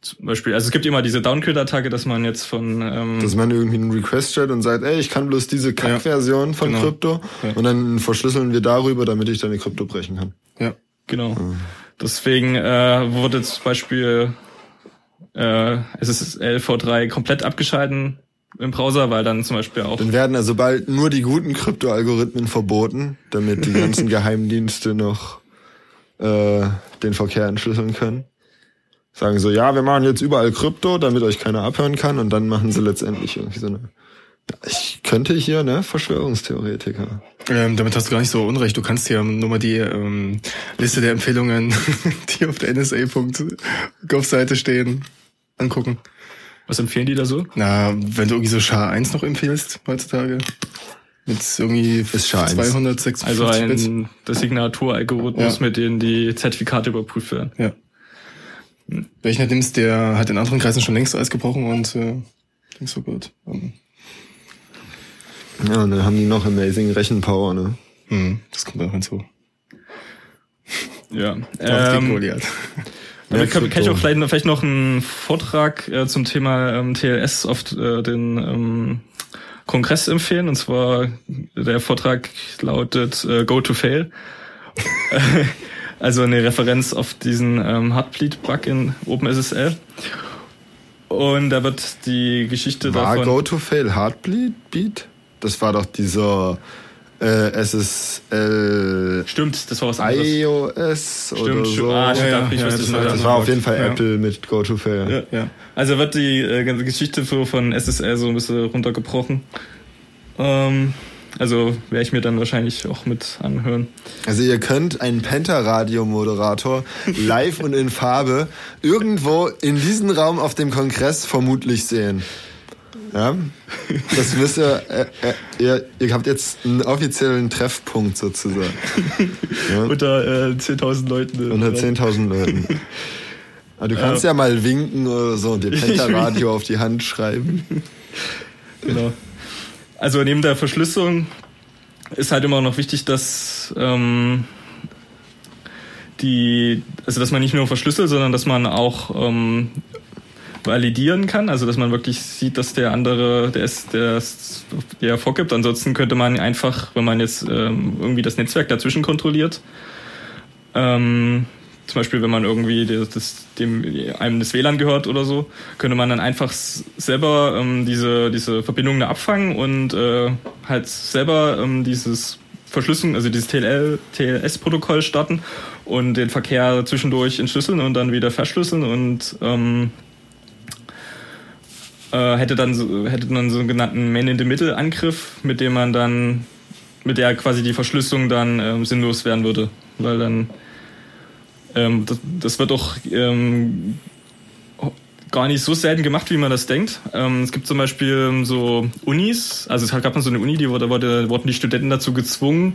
Zum Beispiel, also es gibt immer diese Downgrade-Attacke, dass man jetzt von ähm,
dass man irgendwie einen Request stellt und sagt, ey, ich kann bloß diese Kack-Version von
genau.
Krypto
Ja.
und dann verschlüsseln wir darüber, damit ich deine Krypto brechen kann.
Ja.
Genau. Deswegen äh, wurde zum Beispiel äh, SSL V3 komplett abgeschalten im Browser, weil dann zum Beispiel auch
Dann werden also bald nur die guten Krypto-Algorithmen verboten, damit die ganzen Geheimdienste noch äh, den Verkehr entschlüsseln können. Sagen so, ja, wir machen jetzt überall Krypto, damit euch keiner abhören kann und dann machen sie letztendlich irgendwie so eine ich könnte hier, ne, Verschwörungstheoretiker.
Ähm, damit hast du gar nicht so unrecht. Du kannst dir nur mal die ähm, Liste der Empfehlungen, die auf der NSA.gov-Seite stehen, angucken.
Was empfehlen die da so?
Na, wenn du irgendwie so SHA-1 noch empfiehlst heutzutage. Mit irgendwie
SHA-1.
256
Also ein Designaturalgorithmus,
Ja.
mit denen die Zertifikate überprüft werden.
Ja. Welchen du nimmst, der hat in anderen Kreisen schon längst Eis gebrochen und äh, nicht so gut. Ähm,
Ja, und dann haben die noch amazing Rechenpower, ne?
hm, das kommt auch hinzu.
Ja. Ähm,
Goliath.
damit kann, kann ich auch vielleicht, vielleicht noch einen Vortrag äh, zum Thema ähm, TLS auf äh, den ähm, Kongress empfehlen. Und zwar der Vortrag lautet äh, Go to Fail. also eine Referenz auf diesen ähm, Heartbleed-Bug in OpenSSL. Und da wird die Geschichte
War
davon...
Go to Fail Heartbeat? Beat? Das war doch dieser äh, SSL
Stimmt, das war was anderes.
iOS oder
Stimmt,
so.
stimmt. Ah, stimmt,
Ja,
ich
ja,
weiß
das war-
das war auf jeden Fall
Ja.
Apple mit Go to Fail.
Ja.
Ja.
Also wird die äh, ganze Geschichte von SSL so ein bisschen runtergebrochen. Ähm, also werde ich mir dann wahrscheinlich auch mit anhören.
Also ihr könnt einen Penta-Radio-Moderator live und in Farbe irgendwo in diesem Raum auf dem Kongress vermutlich sehen. Ja, das wisst ihr, äh, äh, ihr, ihr habt jetzt einen offiziellen Treffpunkt sozusagen. Ja,
Unter äh, 10.000 Leuten.
unter 10.000 Leuten. Aber du kannst ja mal winken oder so und dir Penta-Radio auf die Hand schreiben.
Genau. Also neben der Verschlüsselung ist halt immer noch wichtig, dass ähm, die, also dass man nicht nur verschlüsselt, sondern dass man auch ähm, validieren kann, also dass man wirklich sieht, dass der andere, der ist, der es der vorgibt. Ansonsten könnte man einfach, wenn man jetzt ähm, irgendwie das Netzwerk dazwischen kontrolliert, ähm, zum Beispiel, wenn man irgendwie das, dem einem das WLAN gehört oder so, könnte man dann einfach selber ähm, diese diese Verbindungen abfangen und äh, halt selber ähm, dieses Verschlüsselung, also dieses TLL, TLS-Protokoll starten und den Verkehr zwischendurch entschlüsseln und dann wieder verschlüsseln und ähm, äh, hätte dann so, hätte dann so einen sogenannten Man-in-the-Middle-Angriff, mit dem man dann, mit der quasi die Verschlüsselung dann ähm, sinnlos werden würde, weil dann ähm, das, das wird auch ähm, gar nicht so selten gemacht, wie man das denkt. Ähm, es gibt zum Beispiel so Unis, also es gab mal so eine Uni, die wurde, wurde, wurden die Studenten dazu gezwungen,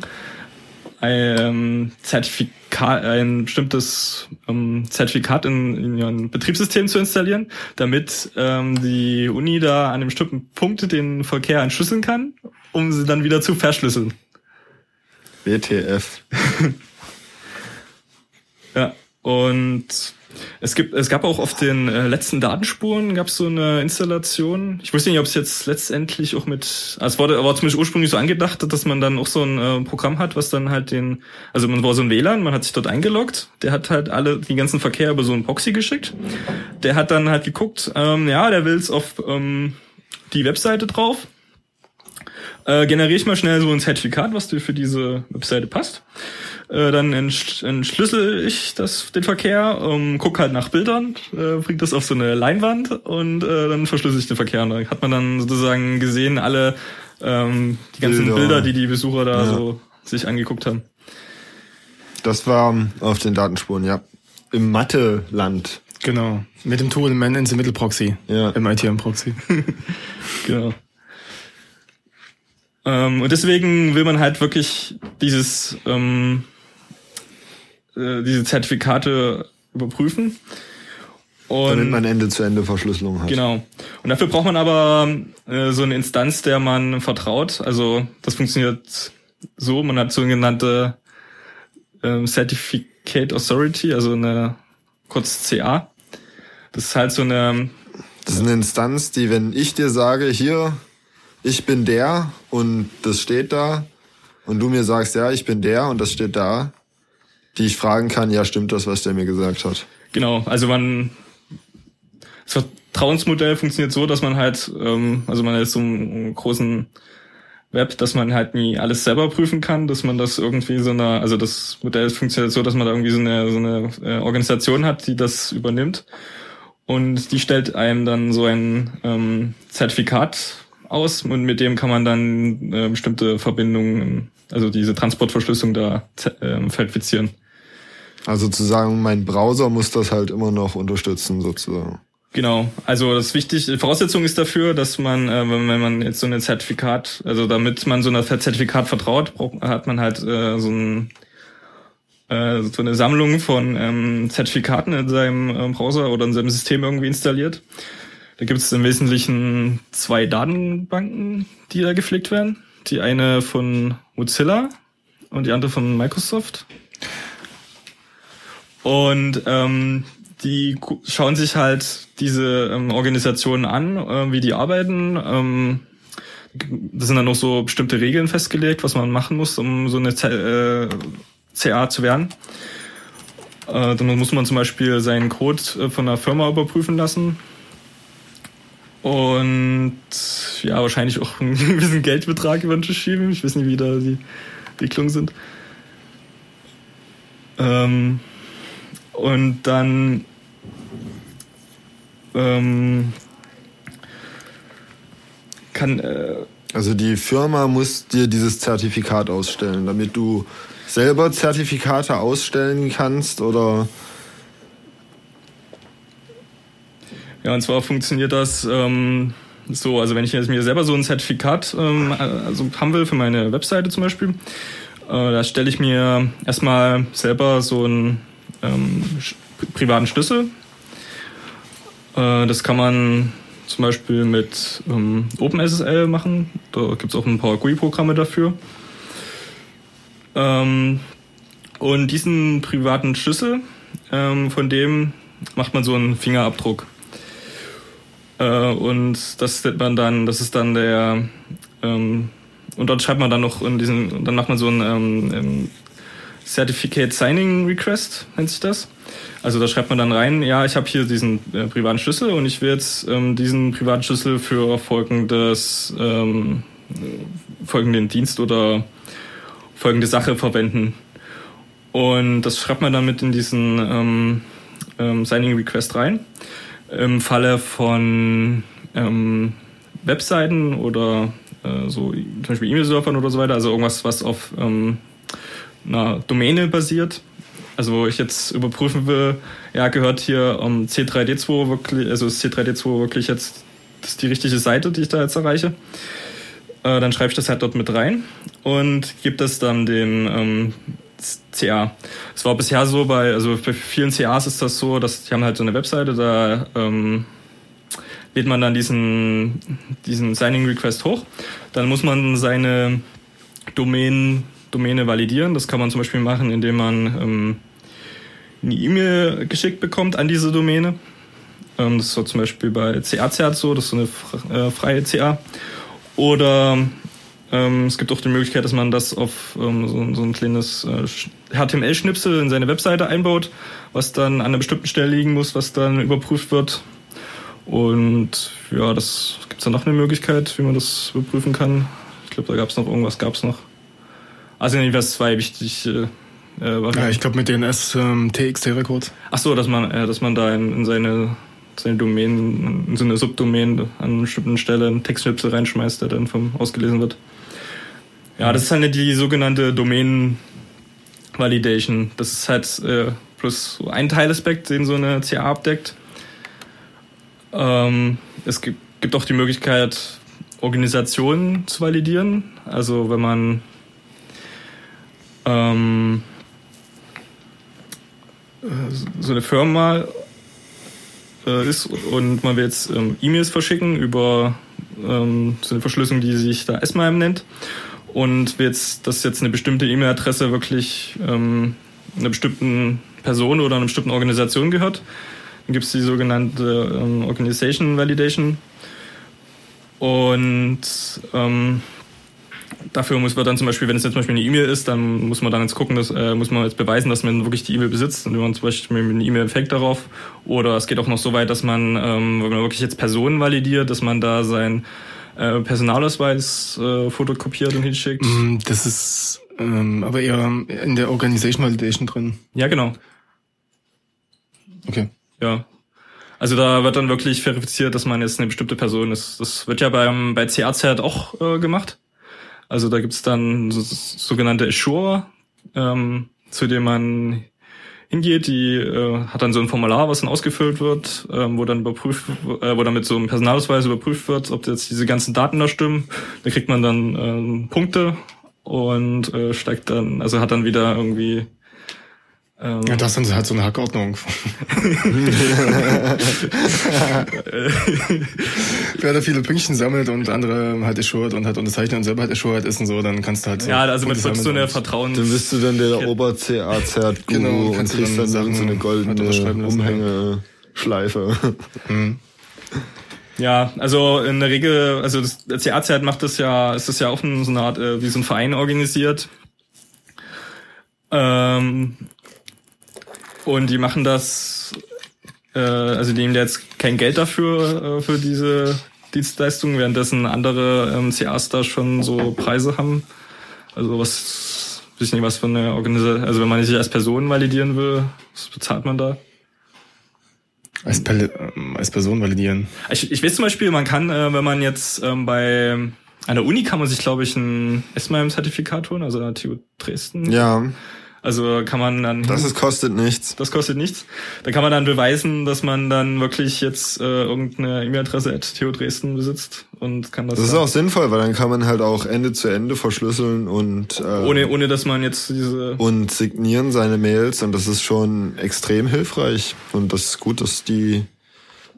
ein Zertifikat, ein bestimmtes ähm, Zertifikat in, in ihrem Betriebssystem zu installieren, damit ähm, die Uni da an einem bestimmten Punkt den Verkehr entschlüsseln kann, um sie dann wieder zu verschlüsseln.
WTF.
Ja, und es gibt, es gab auch auf den äh, letzten Datenspuren gab es so eine Installation. Ich wusste nicht, ob es jetzt letztendlich auch mit, also es wurde, war zumindest ursprünglich so angedacht, dass man dann auch so ein äh, Programm hat, was dann halt den, also man war so ein WLAN, man hat sich dort eingeloggt, der hat halt alle die ganzen Verkehr über so einen Proxy geschickt. Der hat dann halt geguckt, ähm, ja, der will's auf ähm, die Webseite drauf. Äh, generiere ich mal schnell so ein Zertifikat, was dir für diese Webseite passt. Äh, dann entsch entschlüssel ich das, den Verkehr, ähm, guck halt nach Bildern, äh, bringt das auf so eine Leinwand und äh, dann verschlüssel ich den Verkehr. Und da hat man dann sozusagen gesehen, alle ähm, die ganzen
Bilder.
Bilder, die die Besucher da
Ja.
so sich angeguckt haben.
Das war auf den Datenspuren, ja. Im Mathe-Land
Genau. Mit dem Tool Man in the Middle Proxy.
Ja.
Im ITM Proxy.
genau. Ähm, und deswegen will man halt wirklich dieses, ähm, äh, diese Zertifikate überprüfen.
Und Damit man Ende-zu-Ende-Verschlüsselung hat.
Genau. Und dafür braucht man aber äh, so eine Instanz, der man vertraut. Also das funktioniert so, man hat sogenannte ähm, Certificate Authority, also eine kurz CA. Das ist halt so eine.
Das ist eine Instanz, die, wenn ich dir sage, hier, ich bin der und das steht da, und du mir sagst, ja, ich bin der und das steht da, die ich fragen kann, ja, stimmt das, was der mir gesagt hat.
Genau, also man das Vertrauensmodell funktioniert so, dass man halt, ähm, also man ist so einen großen Web, dass man halt nie alles selber prüfen kann, dass man das irgendwie so eine, also das Modell funktioniert so, dass man da irgendwie so eine, so eine äh, Organisation hat, die das übernimmt. Und die stellt einem dann so ein ähm, Zertifikat aus und mit dem kann man dann äh, bestimmte Verbindungen, also diese Transportverschlüsselung da äh, verifizieren.
Also zu sagen, mein Browser muss das halt immer noch unterstützen, sozusagen.
Genau, also das wichtige Voraussetzung ist dafür, dass man, äh, wenn man jetzt so ein Zertifikat, also damit man so ein Zertifikat vertraut, hat man halt äh, so, ein, äh, so eine Sammlung von ähm, Zertifikaten in seinem äh, Browser oder in seinem System irgendwie installiert. Da gibt es im Wesentlichen zwei Datenbanken, die da gepflegt werden. Die eine von Mozilla und die andere von Microsoft. Und ähm, die schauen sich halt diese ähm, Organisationen an, äh, wie die arbeiten. Ähm, das sind dann noch so bestimmte Regeln festgelegt, was man machen muss, um so eine Z äh, CA zu werden. Äh, dann muss man zum Beispiel seinen Code äh, von einer Firma überprüfen lassen. Und ja, wahrscheinlich auch einen gewissen Geldbetrag über den Tisch schieben. Ich weiß nicht, wie da die Entwicklungen sind. Ähm, und dann ähm, kann. Äh,
also die Firma muss dir dieses Zertifikat ausstellen, damit du selber Zertifikate ausstellen kannst oder.
Ja, und zwar funktioniert das ähm, so, also wenn ich jetzt mir selber so ein Zertifikat ähm, also haben will für meine Webseite zum Beispiel, äh, da stelle ich mir erstmal selber so einen ähm, privaten Schlüssel. Äh, das kann man zum Beispiel mit ähm, OpenSSL machen. Da gibt es auch ein paar GUI-Programme dafür. Ähm, und diesen privaten Schlüssel, ähm, von dem macht man so einen Fingerabdruck. Äh, und das nennt man dann, das ist dann der, ähm, und dort schreibt man dann noch in diesen, dann macht man so einen ähm, ähm, Certificate Signing Request, nennt sich das. Also da schreibt man dann rein, ja, ich habe hier diesen äh, privaten Schlüssel und ich will jetzt ähm, diesen privaten Schlüssel für folgendes, ähm, folgenden Dienst oder folgende Sache verwenden. Und das schreibt man dann mit in diesen ähm, ähm, Signing Request rein. Im Falle von ähm, Webseiten oder äh, so zum Beispiel E-Mail-Surfern oder so weiter, also irgendwas, was auf ähm, einer Domäne basiert. Also wo ich jetzt überprüfen will, ja, gehört hier um C3D2 wirklich, also ist C3D2 wirklich jetzt das die richtige Seite, die ich da jetzt erreiche. Äh, dann schreibe ich das halt dort mit rein und gebe das dann dem ähm, CA. Es war bisher so bei, also bei vielen CAs ist das so, dass die haben halt so eine Webseite, da ähm, lädt man dann diesen, diesen Signing Request hoch. Dann muss man seine Domain, Domäne validieren. Das kann man zum Beispiel machen, indem man ähm, eine E-Mail geschickt bekommt an diese Domäne. Ähm, das ist so zum Beispiel bei CA-Cert so, das ist so eine äh, freie CA. Oder ähm, es gibt auch die Möglichkeit, dass man das auf ähm, so, so, ein kleines äh, HTML-Schnipsel in seine Webseite einbaut, was dann an einer bestimmten Stelle liegen muss, was dann überprüft wird. Und ja, das gibt es dann noch eine Möglichkeit, wie man das überprüfen kann. Ich glaube, da gab es noch irgendwas, gab es noch. Also jedenfalls zwei wichtig. Äh,
äh ja, ich glaube mit DNS ähm, TXT-Records.
Ach so, dass man, äh, dass man da in, in seine seine Domain, in so eine Subdomain an einer bestimmten Stelle einen Textschnipsel reinschmeißt, der dann vom ausgelesen wird. Ja, das ist halt die sogenannte Domain Validation. Das ist halt äh, bloß so ein Teilaspekt, den so eine CA abdeckt. Ähm, es gibt, gibt auch die Möglichkeit, Organisationen zu validieren. Also wenn man ähm, so eine Firma äh, ist und man will jetzt ähm, E-Mails verschicken über ähm, so eine Verschlüsselung, die sich da SMIME nennt und jetzt, dass jetzt eine bestimmte E-Mail-Adresse wirklich ähm, einer bestimmten Person oder einer bestimmten Organisation gehört. Dann gibt es die sogenannte ähm, Organization Validation und ähm, dafür muss man dann zum Beispiel, wenn es jetzt zum Beispiel eine E-Mail ist, dann muss man dann jetzt gucken, dass, äh, muss man jetzt beweisen, dass man wirklich die E-Mail besitzt. Und wenn man zum Beispiel eine E-Mail fängt darauf. Oder es geht auch noch so weit, dass man, ähm, wenn man wirklich jetzt Personen validiert, dass man da sein äh, Personalausweis äh, fotokopiert und hinschickt.
Mm, das ist ähm, aber eher in der Organization Validation drin.
Ja, genau.
Okay.
Ja. Also da wird dann wirklich verifiziert, dass man jetzt eine bestimmte Person ist. Das wird ja beim bei CAZ auch äh, gemacht. Also da gibt's dann so, sogenannte Assure, ähm, zu dem man hingeht. Die äh, hat dann so ein Formular, was dann ausgefüllt wird, ähm, wo dann überprüft, äh, wo dann mit so einem Personalausweis überprüft wird, ob jetzt diese ganzen Daten da stimmen. Da kriegt man dann ähm, Punkte und äh, steigt dann, also hat dann wieder irgendwie
ähm, ja, das ist halt so eine Hackordnung. Wer da viele Pünktchen sammelt und andere halt assured und halt unterzeichnet und selber halt assured ist und so, dann kannst du halt.
Ja, also mit so eine Vertrauen.
Dann bist du dann der Ober-CA-Zert genau, und kriegst dann, dann so eine goldene halt Umhängeschleife. Mhm.
Ja, also in der Regel, also das, der CA-Zert macht das ja, ist das ja auch so eine Art, äh, wie so ein Verein organisiert. Ähm, und die machen das, äh, also die nehmen jetzt kein Geld dafür, äh, für diese Dienstleistung, währenddessen andere ähm, CAs da schon so Preise haben. Also was, weiß nicht, was für eine Organisation, also wenn man sich als Person validieren will, was bezahlt man da?
Als, ähm, als Person validieren.
Ich, ich weiß zum Beispiel, man kann, äh, wenn man jetzt ähm, bei an der Uni kann man sich, glaube ich, ein SMIM-Zertifikat holen, also an der TU Dresden.
Ja.
Also kann man dann.
Das ist, kostet nichts.
Das kostet nichts. Da kann man dann beweisen, dass man dann wirklich jetzt äh, irgendeine E-Mail-Adresse at TU Dresden besitzt und kann das.
Das ist auch sinnvoll, weil dann kann man halt auch Ende zu Ende verschlüsseln und äh,
ohne ohne dass man jetzt diese
und signieren seine Mails und das ist schon extrem hilfreich und das ist gut, dass die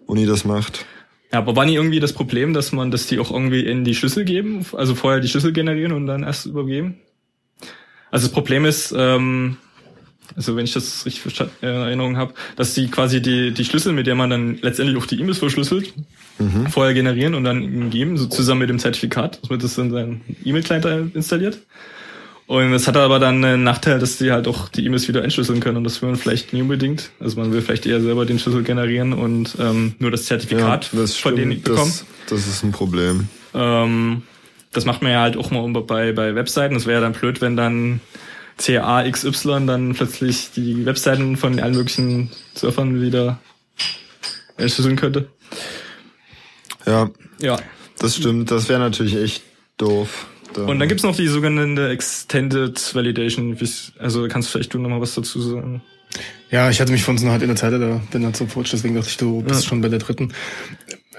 Uni das macht.
Ja, aber war nie irgendwie das Problem, dass man, dass die auch irgendwie in die Schlüssel geben, also vorher die Schlüssel generieren und dann erst übergeben? Also das Problem ist, ähm, also wenn ich das richtig in Erinnerung habe, dass die quasi die, die Schlüssel, mit der man dann letztendlich auch die E-Mails verschlüsselt, mhm. vorher generieren und dann geben, so zusammen mit dem Zertifikat, dass man das in seinen E-Mail-Client installiert. Und das hat aber dann einen Nachteil, dass die halt auch die E-Mails wieder entschlüsseln können und das will man vielleicht nie unbedingt. Also man will vielleicht eher selber den Schlüssel generieren und ähm, nur das Zertifikat
ja, das
von denen bekommen.
Das, das ist ein Problem.
Ähm, das macht man ja halt auch mal bei, bei Webseiten. Das wäre ja dann blöd, wenn dann CA XY dann plötzlich die Webseiten von allen möglichen Surfern wieder entschlüsseln könnte.
Ja.
Ja.
Das stimmt. Das wäre natürlich echt doof.
Da Und dann gibt's noch die sogenannte Extended Validation. Also kannst vielleicht du noch mal was dazu sagen?
Ja, ich hatte mich von so einer halt in der Zeit da bin dann zum Futsch, deswegen dachte ich, du bist ja. schon bei der dritten.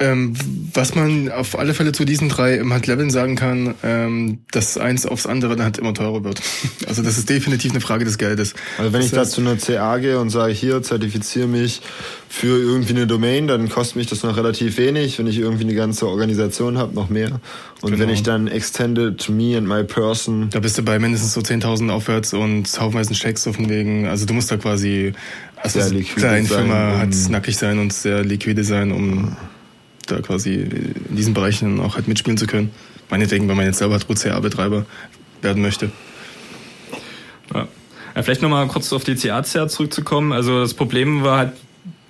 Ähm, was man auf alle Fälle zu diesen drei halt Leveln sagen kann, ähm, dass eins aufs andere dann halt immer teurer wird. Also das ist definitiv eine Frage des Geldes.
Also wenn
das
ich da zu einer CA gehe und sage, hier, zertifiziere mich für irgendwie eine Domain, dann kostet mich das noch relativ wenig. Wenn ich irgendwie eine ganze Organisation habe, noch mehr. Und genau. wenn ich dann extended to me and my person...
Da bist du bei mindestens so 10.000 aufwärts und haufenweise Checks auf den Wegen. Also du musst da quasi... Also sehr liquide kleine Firma hat nackig sein und sehr liquide sein, um da quasi in diesen Bereichen auch halt mitspielen zu können. Meinetwegen, wenn man jetzt selber CA-Betreiber werden möchte.
Ja. ja vielleicht nochmal kurz auf die CA-CR zurückzukommen. Also das Problem war halt,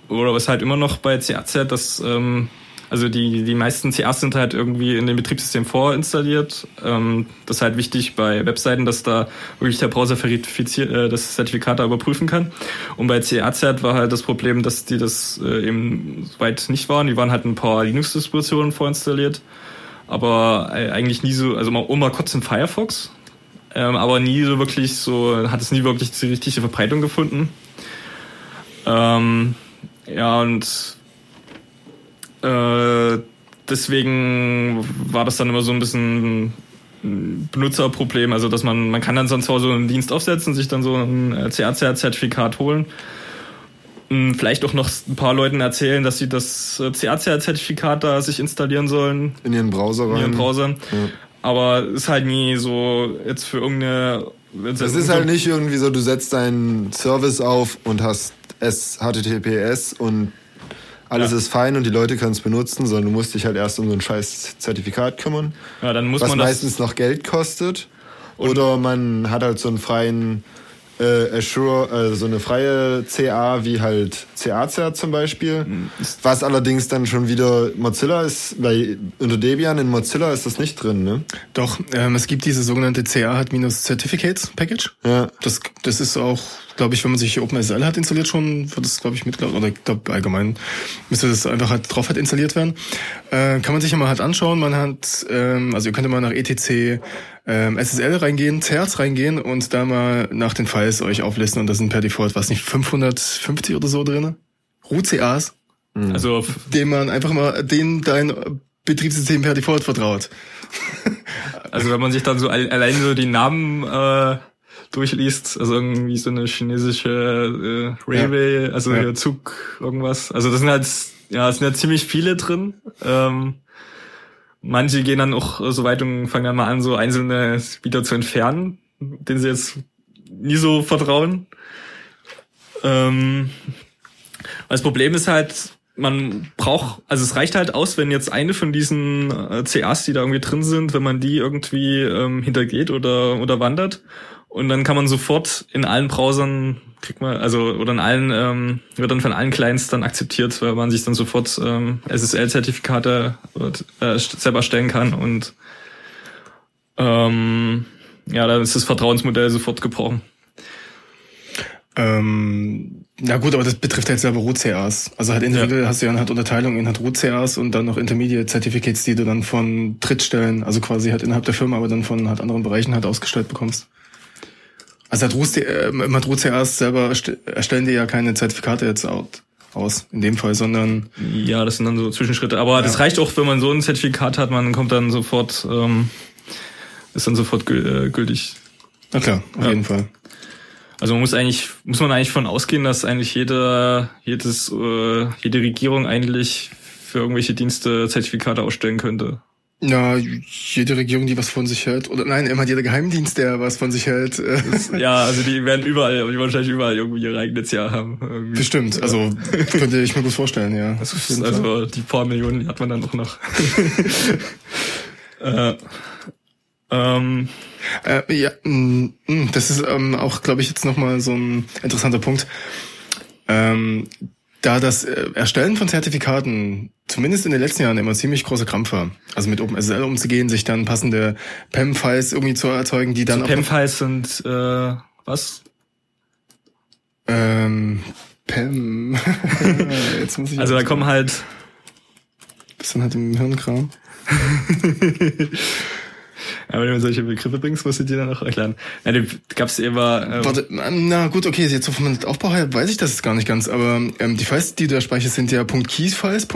oder was halt immer noch bei CA-CR, dass ähm, also die, die meisten CAs sind halt irgendwie in dem Betriebssystem vorinstalliert. Ähm, das ist halt wichtig bei Webseiten, dass da wirklich der Browser verifiziert, äh, das Zertifikat da überprüfen kann. Und bei CA-Cert war halt das Problem, dass die das äh, eben weit nicht waren. Die waren halt ein paar Linux-Distributionen vorinstalliert. Aber äh, eigentlich nie so, also mal, mal kurz in Firefox. Ähm, aber nie so wirklich so, hat es nie wirklich die richtige Verbreitung gefunden. Ähm, ja, und äh, deswegen war das dann immer so ein bisschen ein Benutzerproblem, also dass man, man kann dann sonst so einen Dienst aufsetzen, sich dann so ein CACR-Zertifikat holen. Und Vielleicht auch noch ein paar Leuten erzählen, dass sie das CACR-Zertifikat da sich installieren sollen.
In ihren Browser rein.
In ihren Browser.
Ja.
Aber ist halt nie so jetzt für irgendeine.
Das ist halt nicht irgendwie so, du setzt deinen Service auf und hast es HTTPS und alles
Ja.
ist fein und die Leute können es benutzen, sondern du musst dich halt erst um so ein scheiß Zertifikat kümmern.
Ja, dann muss
was
man das-
meistens noch Geld kostet. Oder man hat halt so einen freien äh, Assure, äh, so eine freie CA wie halt CA-Cert zum Beispiel.
Hm,
Was allerdings dann schon wieder Mozilla ist, weil unter Debian in Mozilla ist das nicht drin, ne?
Doch, ähm, es gibt diese sogenannte CA hat minus Certificates Package.
Ja.
Das, das ist auch, glaube ich, wenn man sich OpenSL hat installiert schon, wird das, glaube ich, mitgelaufen. Oder ich glaube allgemein müsste das einfach halt drauf halt installiert werden. Äh, kann man sich ja mal halt anschauen. Man hat, ähm, also ihr könnt mal nach etc ähm, SSL reingehen, CERT reingehen und da mal nach den Files euch auflisten und da sind per Default, was nicht, 550 oder so drinne. Root-CAs,
Also
dem man einfach mal den dein Betriebssystem per Default vertraut.
Also wenn man sich dann so all, allein so die Namen äh, durchliest, also irgendwie so eine chinesische äh, Railway, also
Ja.
Zug irgendwas. Also das sind halt ja, es sind ja ziemlich viele drin. Ähm, manche gehen dann auch so weit und fangen dann mal an, so einzelne wieder zu entfernen, denen sie jetzt nie so vertrauen. Ähm, das Problem ist halt, man braucht, also es reicht halt aus, wenn jetzt eine von diesen äh, CAs, die da irgendwie drin sind, wenn man die irgendwie ähm, hintergeht oder oder wandert und dann kann man sofort in allen Browsern kriegt man also oder in allen ähm, wird dann von allen Clients dann akzeptiert, weil man sich dann sofort ähm, SSL-Zertifikate äh, selber stellen kann und ähm, ja, dann ist das Vertrauensmodell sofort gebrochen.
Ähm, na gut, aber das betrifft halt selber Root-CAs. Also halt in der
Ja.
Hast du ja halt Unterteilung in halt Root-CAs und dann noch Intermediate Certificates, die du dann von Drittstellen, also quasi halt innerhalb der Firma, aber dann von halt anderen Bereichen halt ausgestellt bekommst. Also halt Root, äh, mit Root-CAs selber erste- erstellen die ja keine Zertifikate jetzt out, aus, in dem Fall, sondern
Ja, das sind dann so Zwischenschritte. Aber das reicht auch, wenn man so ein Zertifikat hat, man kommt dann sofort, ähm, ist dann sofort äh, gültig.
na klar, auf
Ja.
jeden Fall.
Also man muss eigentlich, muss man eigentlich von ausgehen, dass eigentlich jeder, jedes, äh, jede Regierung eigentlich für irgendwelche Dienste Zertifikate ausstellen könnte.
Ja, jede Regierung, die was von sich hält, oder nein, immer jeder Geheimdienst, der was von sich hält. Äh,
Ja, also die werden überall, die wahrscheinlich überall irgendwie ihre eigene CA haben. Irgendwie.
bestimmt, also könnte ich mir gut vorstellen, ja.
Das ist, also die paar Millionen die hat man dann auch noch. äh, ähm,
Äh, ja, mh, mh, das ist ähm, auch, glaube ich, jetzt nochmal so ein interessanter Punkt. Ähm, da das äh, Erstellen von Zertifikaten zumindest in den letzten Jahren immer ziemlich großer Krampf war. Also mit OpenSSL umzugehen, sich dann passende PEM-Files irgendwie zu erzeugen, die dann
so
auch
PEM-Files sind äh, was?
ähm, PEM. Jetzt muss ich
Also da kommen halt
bisschen halt im Hirnkram.
Aber wenn du solche Begriffe bringst, musst du dir dann auch erklären. Ja, die gab's immer. Ähm,
Warte, na gut, okay, jetzt so vom Aufbau her weiß ich das jetzt gar nicht ganz, aber ähm, die Files, die du da speicherst, sind ja .keys-Files,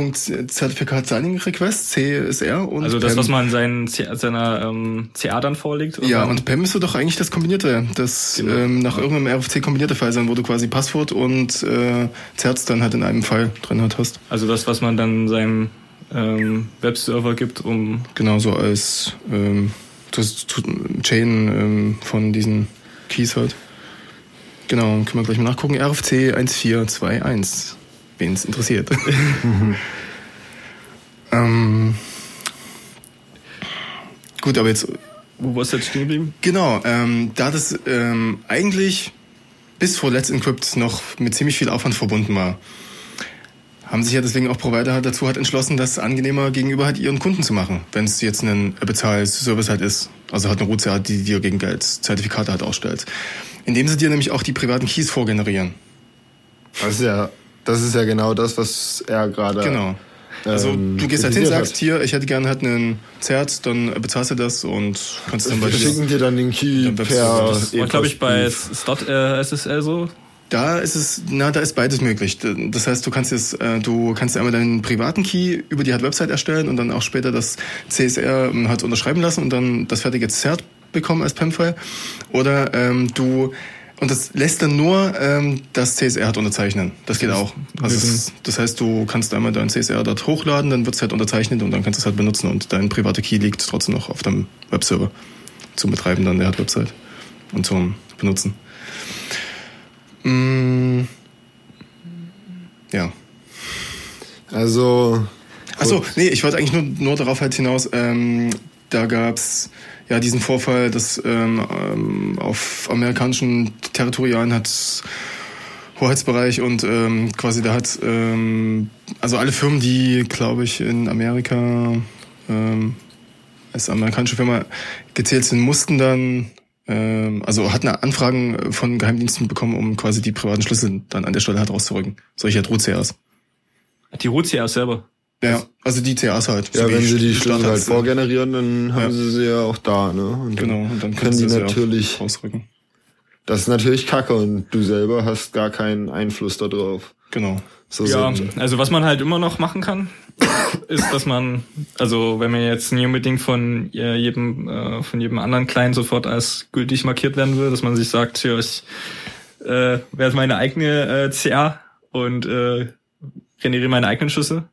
Zertifikat Signing Request, CSR und
also das,
PEM.
was man seinen, seiner ähm, CA dann vorlegt.
Ja,
dann-
und PEM müsste doch eigentlich das kombinierte, das
Genau.
ähm, nach irgendeinem RFC kombinierte File sein, wo du quasi Passwort und äh, Zerts dann halt in einem File drin halt hast.
Also das, was man dann seinem ähm, Webserver gibt, um
Genau so als ähm, das Chain ähm, von diesen Keys halt. Genau, können wir gleich mal nachgucken. RFC 1421, wen es interessiert. ähm, gut, aber jetzt
wo war's jetzt stehen geblieben?
Genau, ähm, da das ähm, eigentlich bis vor Let's Encrypt noch mit ziemlich viel Aufwand verbunden war, haben sich ja deswegen auch Provider halt dazu halt entschlossen, das angenehmer gegenüber halt ihren Kunden zu machen, wenn es jetzt ein Bezahlservice halt ist. Also halt eine Route hat, die dir gegen Geld Zertifikate halt ausstellt. Indem sie dir nämlich auch die privaten Keys vorgenerieren.
Das ist ja, das ist ja genau das, was er gerade.
Genau. Also
ähm,
du gehst halt hin, sagst, hier, ich hätte gerne halt einen Zert, dann bezahlst du das und kannst dann
Wir
weiter.
schicken dir dann den Key
Dann
per.
Das war, glaube ich, bei. Stot SSL so.
Da ist es, na, da ist beides möglich. Das heißt, du kannst jetzt, äh, du kannst einmal deinen privaten Key über die Website erstellen und dann auch später das CSR ähm, halt unterschreiben lassen und dann das fertige Zert bekommen als PEM-File. Oder ähm, du und das lässt dann nur ähm, das CSR hat unterzeichnen. Das geht auch. Also das, das heißt, du kannst einmal dein CSR dort hochladen, dann wird es halt unterzeichnet und dann kannst du es halt benutzen und dein privater Key liegt trotzdem noch auf deinem Webserver zum Betreiben dann der Website und zum Benutzen. Mm, ja.
Also.
Achso, nee, ich wollte eigentlich nur, nur darauf halt hinaus, ähm, da gab's ja diesen Vorfall, dass ähm, ähm, auf amerikanischen Territorialen hat Hoheitsbereich und ähm, quasi da hat ähm, also alle Firmen, die glaube ich in Amerika ähm, als amerikanische Firma gezählt sind, mussten dann ähm, also hatten Anfragen von Geheimdiensten bekommen, um quasi die privaten Schlüssel dann an der Stelle halt rauszurücken. Solche halt Root-CRs.
Die Root-CRs selber?
Ja, also die CAs halt.
Ja, so wenn sie die Schlüssel halt vorgenerieren, dann haben ja. sie sie ja auch da, ne? Und
genau, und dann
können die natürlich rausrücken. Das ist natürlich kacke und du selber hast gar keinen Einfluss darauf.
Genau.
So ja, also was man halt immer noch machen kann, ist, dass man, also wenn man jetzt nie unbedingt von jedem, äh, von jedem anderen Client sofort als gültig markiert werden will, dass man sich sagt, ja, ich äh, werde meine eigene äh, CA und äh, generiere meine eigenen Schlüssel.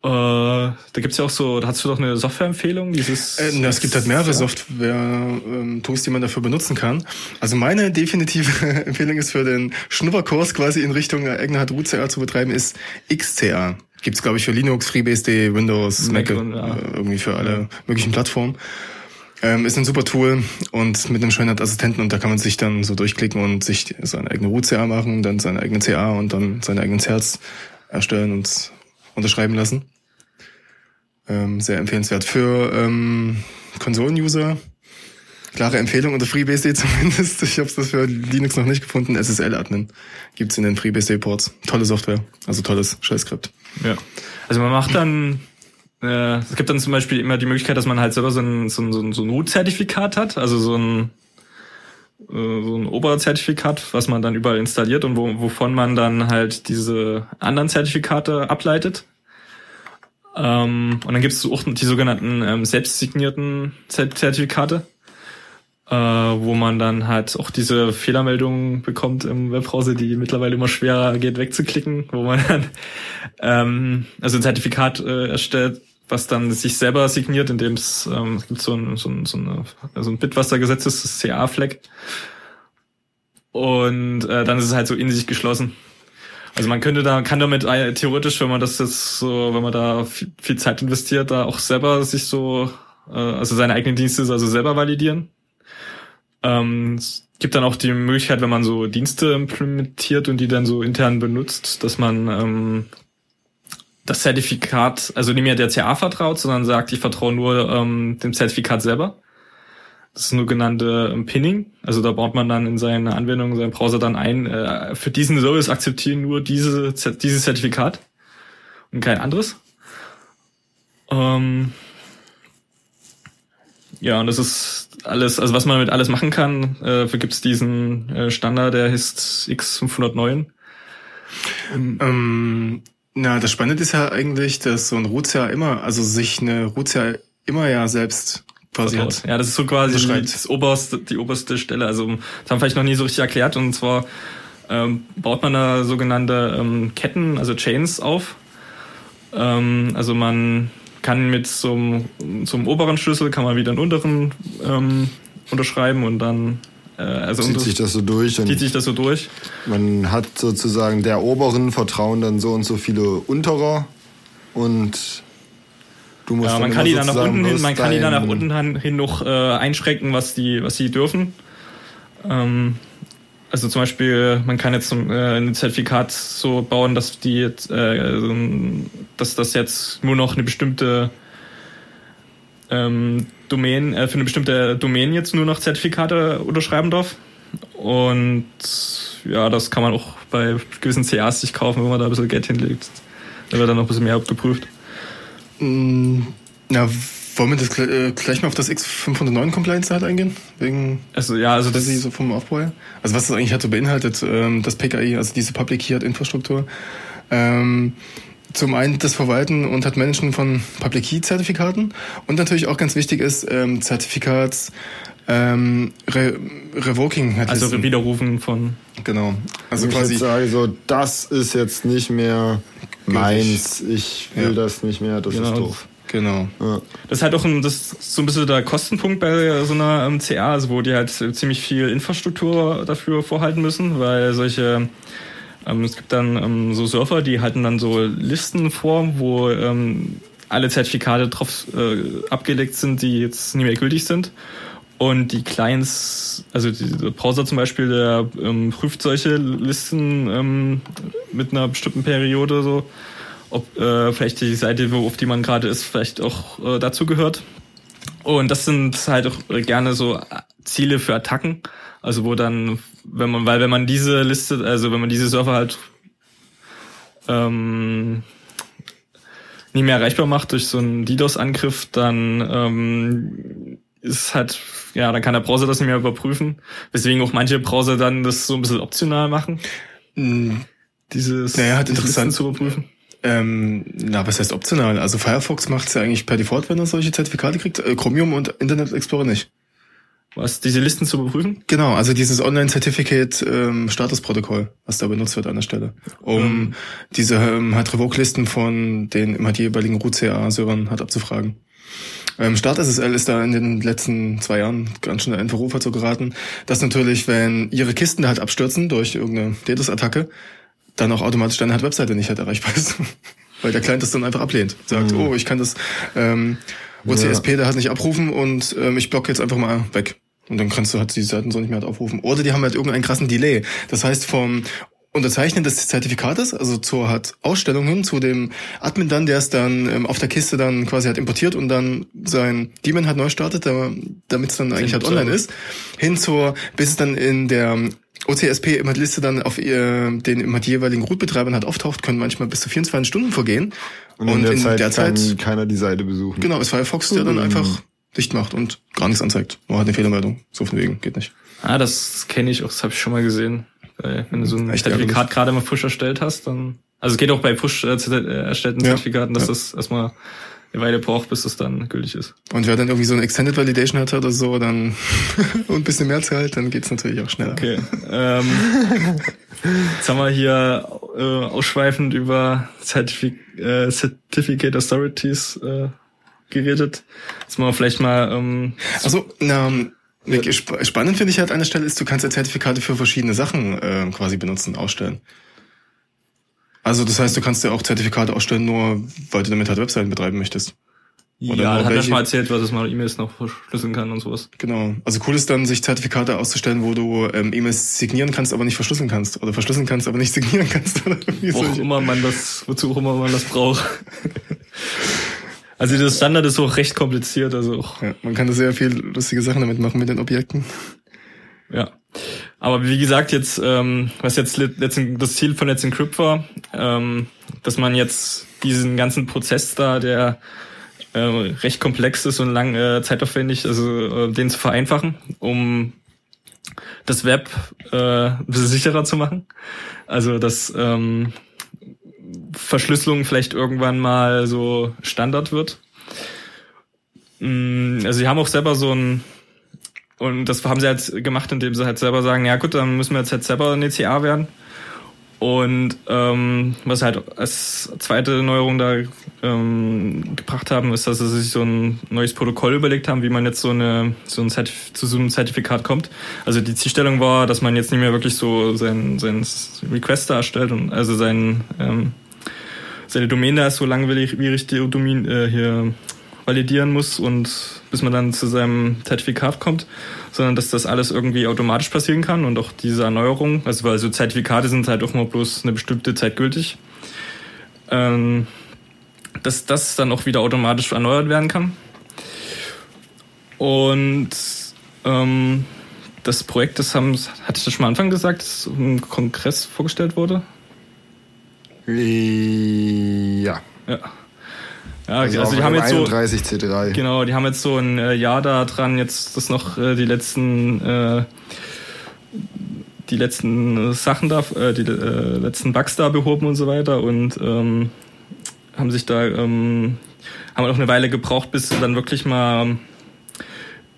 Äh, da gibt's ja auch so, da hast du doch eine Softwareempfehlung, dieses.
Äh, es gibt halt mehrere Software-Tools, die man dafür benutzen kann. Also meine definitive Empfehlung ist für den Schnupperkurs quasi in Richtung eigener HDU-CA zu betreiben, ist XCA. Gibt's glaube ich für Linux, FreeBSD, Windows, Mac, Mac und, ja. Äh, irgendwie für alle möglichen Plattformen. Ähm, ist ein super Tool und mit einem schönen Assistenten und da kann man sich dann so durchklicken und sich seine eigene Root-CA machen, dann seine eigene CA und dann seine eigenen Certs erstellen und unterschreiben lassen. Ähm, sehr empfehlenswert. Für ähm, Konsolen-User, klare Empfehlung unter FreeBSD zumindest. Ich habe das für Linux noch nicht gefunden. SSL-Admin gibt's in den FreeBSD-Ports. Tolle Software, also tolles Shell-Skript.
Ja, also man macht dann äh, es gibt dann zum Beispiel immer die Möglichkeit, dass man halt selber so ein, so ein, so ein Root-Zertifikat hat, also so ein äh, so ein Oberzertifikat, was man dann überall installiert und wo, wovon man dann halt diese anderen Zertifikate ableitet. Ähm, und dann gibt es auch die sogenannten ähm, selbstsignierten Zertifikate, äh, wo man dann halt auch diese Fehlermeldungen bekommt im Webbrowser, die mittlerweile immer schwerer geht wegzuklicken, wo man dann ähm, also ein Zertifikat äh, erstellt, was dann sich selber signiert, indem es ähm, es gibt so ein, so ein, so eine, so ein Bitwassergesetz, das CA-Flag. Und äh, dann ist es halt so in sich geschlossen. Also man könnte da, kann damit äh, theoretisch, wenn man das jetzt so, wenn man da viel, viel Zeit investiert, da auch selber sich so, äh, also seine eigenen Dienste also selber validieren. Ähm, es gibt dann auch die Möglichkeit, wenn man so Dienste implementiert und die dann so intern benutzt, dass man ähm, das Zertifikat, also nicht mehr der CA vertraut, sondern sagt, ich vertraue nur ähm, dem Zertifikat selber. Das ist nur genannte ähm, Pinning. Also da baut man dann in seine Anwendung, in seinen Browser dann ein, äh, für diesen Service akzeptieren nur diese, dieses Zertifikat und kein anderes. Ähm, ja, und das ist alles, also was man mit alles machen kann, äh, dafür gibt's diesen äh, Standard, der heißt X509.
Ähm, na, das Spannende ist ja eigentlich, dass so ein Root immer, also sich eine Root immer ja selbst quasi hat.
Ja, das ist so quasi die, das oberste, die oberste Stelle. Also das haben wir vielleicht noch nie so richtig erklärt. Und zwar ähm, baut man da sogenannte ähm, Ketten, also Chains auf. Ähm, also man kann mit so einem, so einem oberen Schlüssel kann man wieder einen unteren ähm, unterschreiben und dann
äh, also zieht sich das so durch.
Zieht sich das so durch.
Man hat sozusagen der oberen vertrauen dann so und so viele unterer und
du musst ja, man kann die dann nach unten hin, man kann die dann nach unten hin noch äh, einschränken, was die, was sie dürfen. Ähm, also zum Beispiel, man kann jetzt äh, ein Zertifikat so bauen, dass die jetzt, äh, dass das jetzt nur noch eine bestimmte ähm, Domain, äh, für eine bestimmte Domain jetzt nur noch Zertifikate unterschreiben darf. Und ja, das kann man auch bei gewissen CAs sich kaufen, wenn man da ein bisschen Geld hinlegt. Da wird dann noch ein bisschen mehr abgeprüft.
Mm, na, Wollen wir das gl- äh, gleich mal auf das X509 Compliance halt eingehen? Wegen
Also ja, also das
quasi so vom Aufbau her? Also was das eigentlich halt so beinhaltet, ähm, das PKI, also diese Public Key hat Infrastruktur. Ähm, zum einen das Verwalten und hat Managen von Public Key Zertifikaten und natürlich auch ganz wichtig ist ähm, Zertifikats ähm, Re Revoking halt
also
Listen.
Widerrufen von
genau. Also
Wenn ich
quasi
jetzt sage, so, das ist jetzt nicht mehr meins, ich will
Ja.
das nicht mehr, das
Genau.
ist doof.
Genau.
Ja.
Das ist halt auch ein, das ist so ein bisschen der Kostenpunkt bei so einer ähm, CA, also wo die halt ziemlich viel Infrastruktur dafür vorhalten müssen, weil solche, ähm, es gibt dann ähm, so Surfer, die halten dann so Listen vor, wo ähm, alle Zertifikate drauf äh, abgelegt sind, die jetzt nicht mehr gültig sind. Und die Clients, also der Browser zum Beispiel, der ähm, prüft solche Listen ähm, mit einer bestimmten Periode so, ob äh, vielleicht die Seite, wo, auf die man gerade ist, vielleicht auch äh, dazu gehört. Und das sind halt auch gerne so Ziele für Attacken. Also wo dann, wenn man, weil wenn man diese Liste, also wenn man diese Server halt ähm, nicht mehr erreichbar macht durch so einen DDoS-Angriff, dann ähm, ist halt, ja, dann kann der Browser das nicht mehr überprüfen. Weswegen auch manche Browser dann das so ein bisschen optional machen. Dieses
Naja, halt interessant.
Zu überprüfen.
Ähm, na, was heißt optional? Also Firefox macht's ja eigentlich per Default, wenn er solche Zertifikate kriegt. Äh, Chromium und Internet Explorer nicht.
Was, diese Listen zu überprüfen?
Genau, also dieses Online-Certificate ähm, was da benutzt wird an der Stelle, um diese ähm, halt Revoke-Listen von den immer die jeweiligen Root-CA-Servern halt abzufragen. Ähm, StartSSL ist da in den letzten zwei Jahren ganz schön in Verruf dazu geraten, dass natürlich, wenn ihre Kisten halt abstürzen durch irgendeine DDoS-Attacke, dann auch automatisch deine halt Webseite nicht halt erreichbar ist. Weil der Client das dann einfach ablehnt. Sagt, oh, ich kann das ähm, OCSP da halt nicht abrufen und ähm, ich blocke jetzt einfach mal weg. Und dann kannst du halt die Seiten so nicht mehr halt aufrufen. Oder die haben halt irgendeinen krassen Delay. Das heißt, vom Unterzeichnen des Zertifikates, also zur halt Ausstellung hin, zu dem Admin dann, der es dann ähm, auf der Kiste dann quasi halt importiert und dann sein Daemon halt neu startet, damit es dann eigentlich halt online ist, hin zur, bis es dann in der OCSP immer die Liste dann auf ihr, den immer die jeweiligen Root-Betreibern halt auftaucht, können manchmal bis zu 24 Stunden vergehen.
Und in der Zeit kann keiner die Seite besuchen.
Genau, ist Firefox, der dann
Mhm.
einfach dicht macht und gar nichts anzeigt. Nur halt eine Fehlermeldung. So von wegen, geht nicht.
Ah, das kenne ich auch, das habe ich schon mal gesehen. Weil wenn du so ein Zertifikat gerade mal frisch erstellt hast, dann. Also es geht auch bei frisch äh, äh, erstellten
Ja,
Zertifikaten, dass
ja.
das erstmal eine Weile braucht, bis das dann gültig ist.
Und wer dann irgendwie so eine Extended Validation hat oder so, dann und ein bisschen mehr zahlt, dann geht's natürlich auch schneller.
Okay. ähm, jetzt haben wir hier äh, ausschweifend über Certific äh, Certificate Authorities äh, geredet. Jetzt machen wir vielleicht mal ähm,
Also, na, Spannend finde ich halt an der Stelle ist, du kannst ja Zertifikate für verschiedene Sachen äh, quasi benutzen, ausstellen. Also das heißt, du kannst ja auch Zertifikate ausstellen, nur weil du damit halt Webseiten betreiben möchtest. Oder
ja, hat er schon mal erzählt, was mal E-Mails noch verschlüsseln kann und sowas.
Genau. Also cool ist dann, sich Zertifikate auszustellen, wo du ähm, E-Mails signieren kannst, aber nicht verschlüsseln kannst. Oder verschlüsseln kannst, aber nicht signieren kannst. Oder
Wo auch immer man das, wozu auch immer man das braucht. Also das Standard ist auch recht kompliziert, also auch,
Ja, man kann da sehr viel lustige Sachen damit machen mit den Objekten.
ja. Aber wie gesagt, jetzt, ähm, was jetzt let- letzten, das Ziel von Let's Encrypt war, ähm, dass man jetzt diesen ganzen Prozess da, der äh, recht komplex ist und lang äh, zeitaufwendig, also äh, den zu vereinfachen, um das Web äh, ein bisschen sicherer zu machen. Also dass ähm, Verschlüsselung vielleicht irgendwann mal so Standard wird. Mm, Also sie haben auch selber so ein und das haben sie halt gemacht, indem sie halt selber sagen, ja gut, dann müssen wir jetzt halt selber eine CA werden. Und ähm, was halt als zweite Neuerung da ähm, gebracht haben, ist, dass sie sich so ein neues Protokoll überlegt haben, wie man jetzt so eine so ein Zertif zu so einem Zertifikat kommt. Also die Zielstellung war, dass man jetzt nicht mehr wirklich so sein, sein Request darstellt und also sein ähm, seine Domäne da so langwierig wie richtig Domain äh, hier validieren muss und bis man dann zu seinem Zertifikat kommt, sondern dass das alles irgendwie automatisch passieren kann und auch diese Erneuerung, also weil so Zertifikate sind halt auch mal bloß eine bestimmte Zeit gültig, ähm, dass das dann auch wieder automatisch erneuert werden kann. Und ähm, das Projekt, das haben, hatte ich das schon am Anfang gesagt, das im Kongress vorgestellt wurde?
Ja.
Ja. Ja,
Also
also, die haben jetzt so
31 C3.
genau, die haben jetzt so ein äh, Jahr da dran, jetzt das noch äh, die letzten äh, die letzten äh, Sachen da, äh, die äh, letzten Bugs da behoben und so weiter und ähm, haben sich da ähm, haben auch eine Weile gebraucht, bis sie dann wirklich mal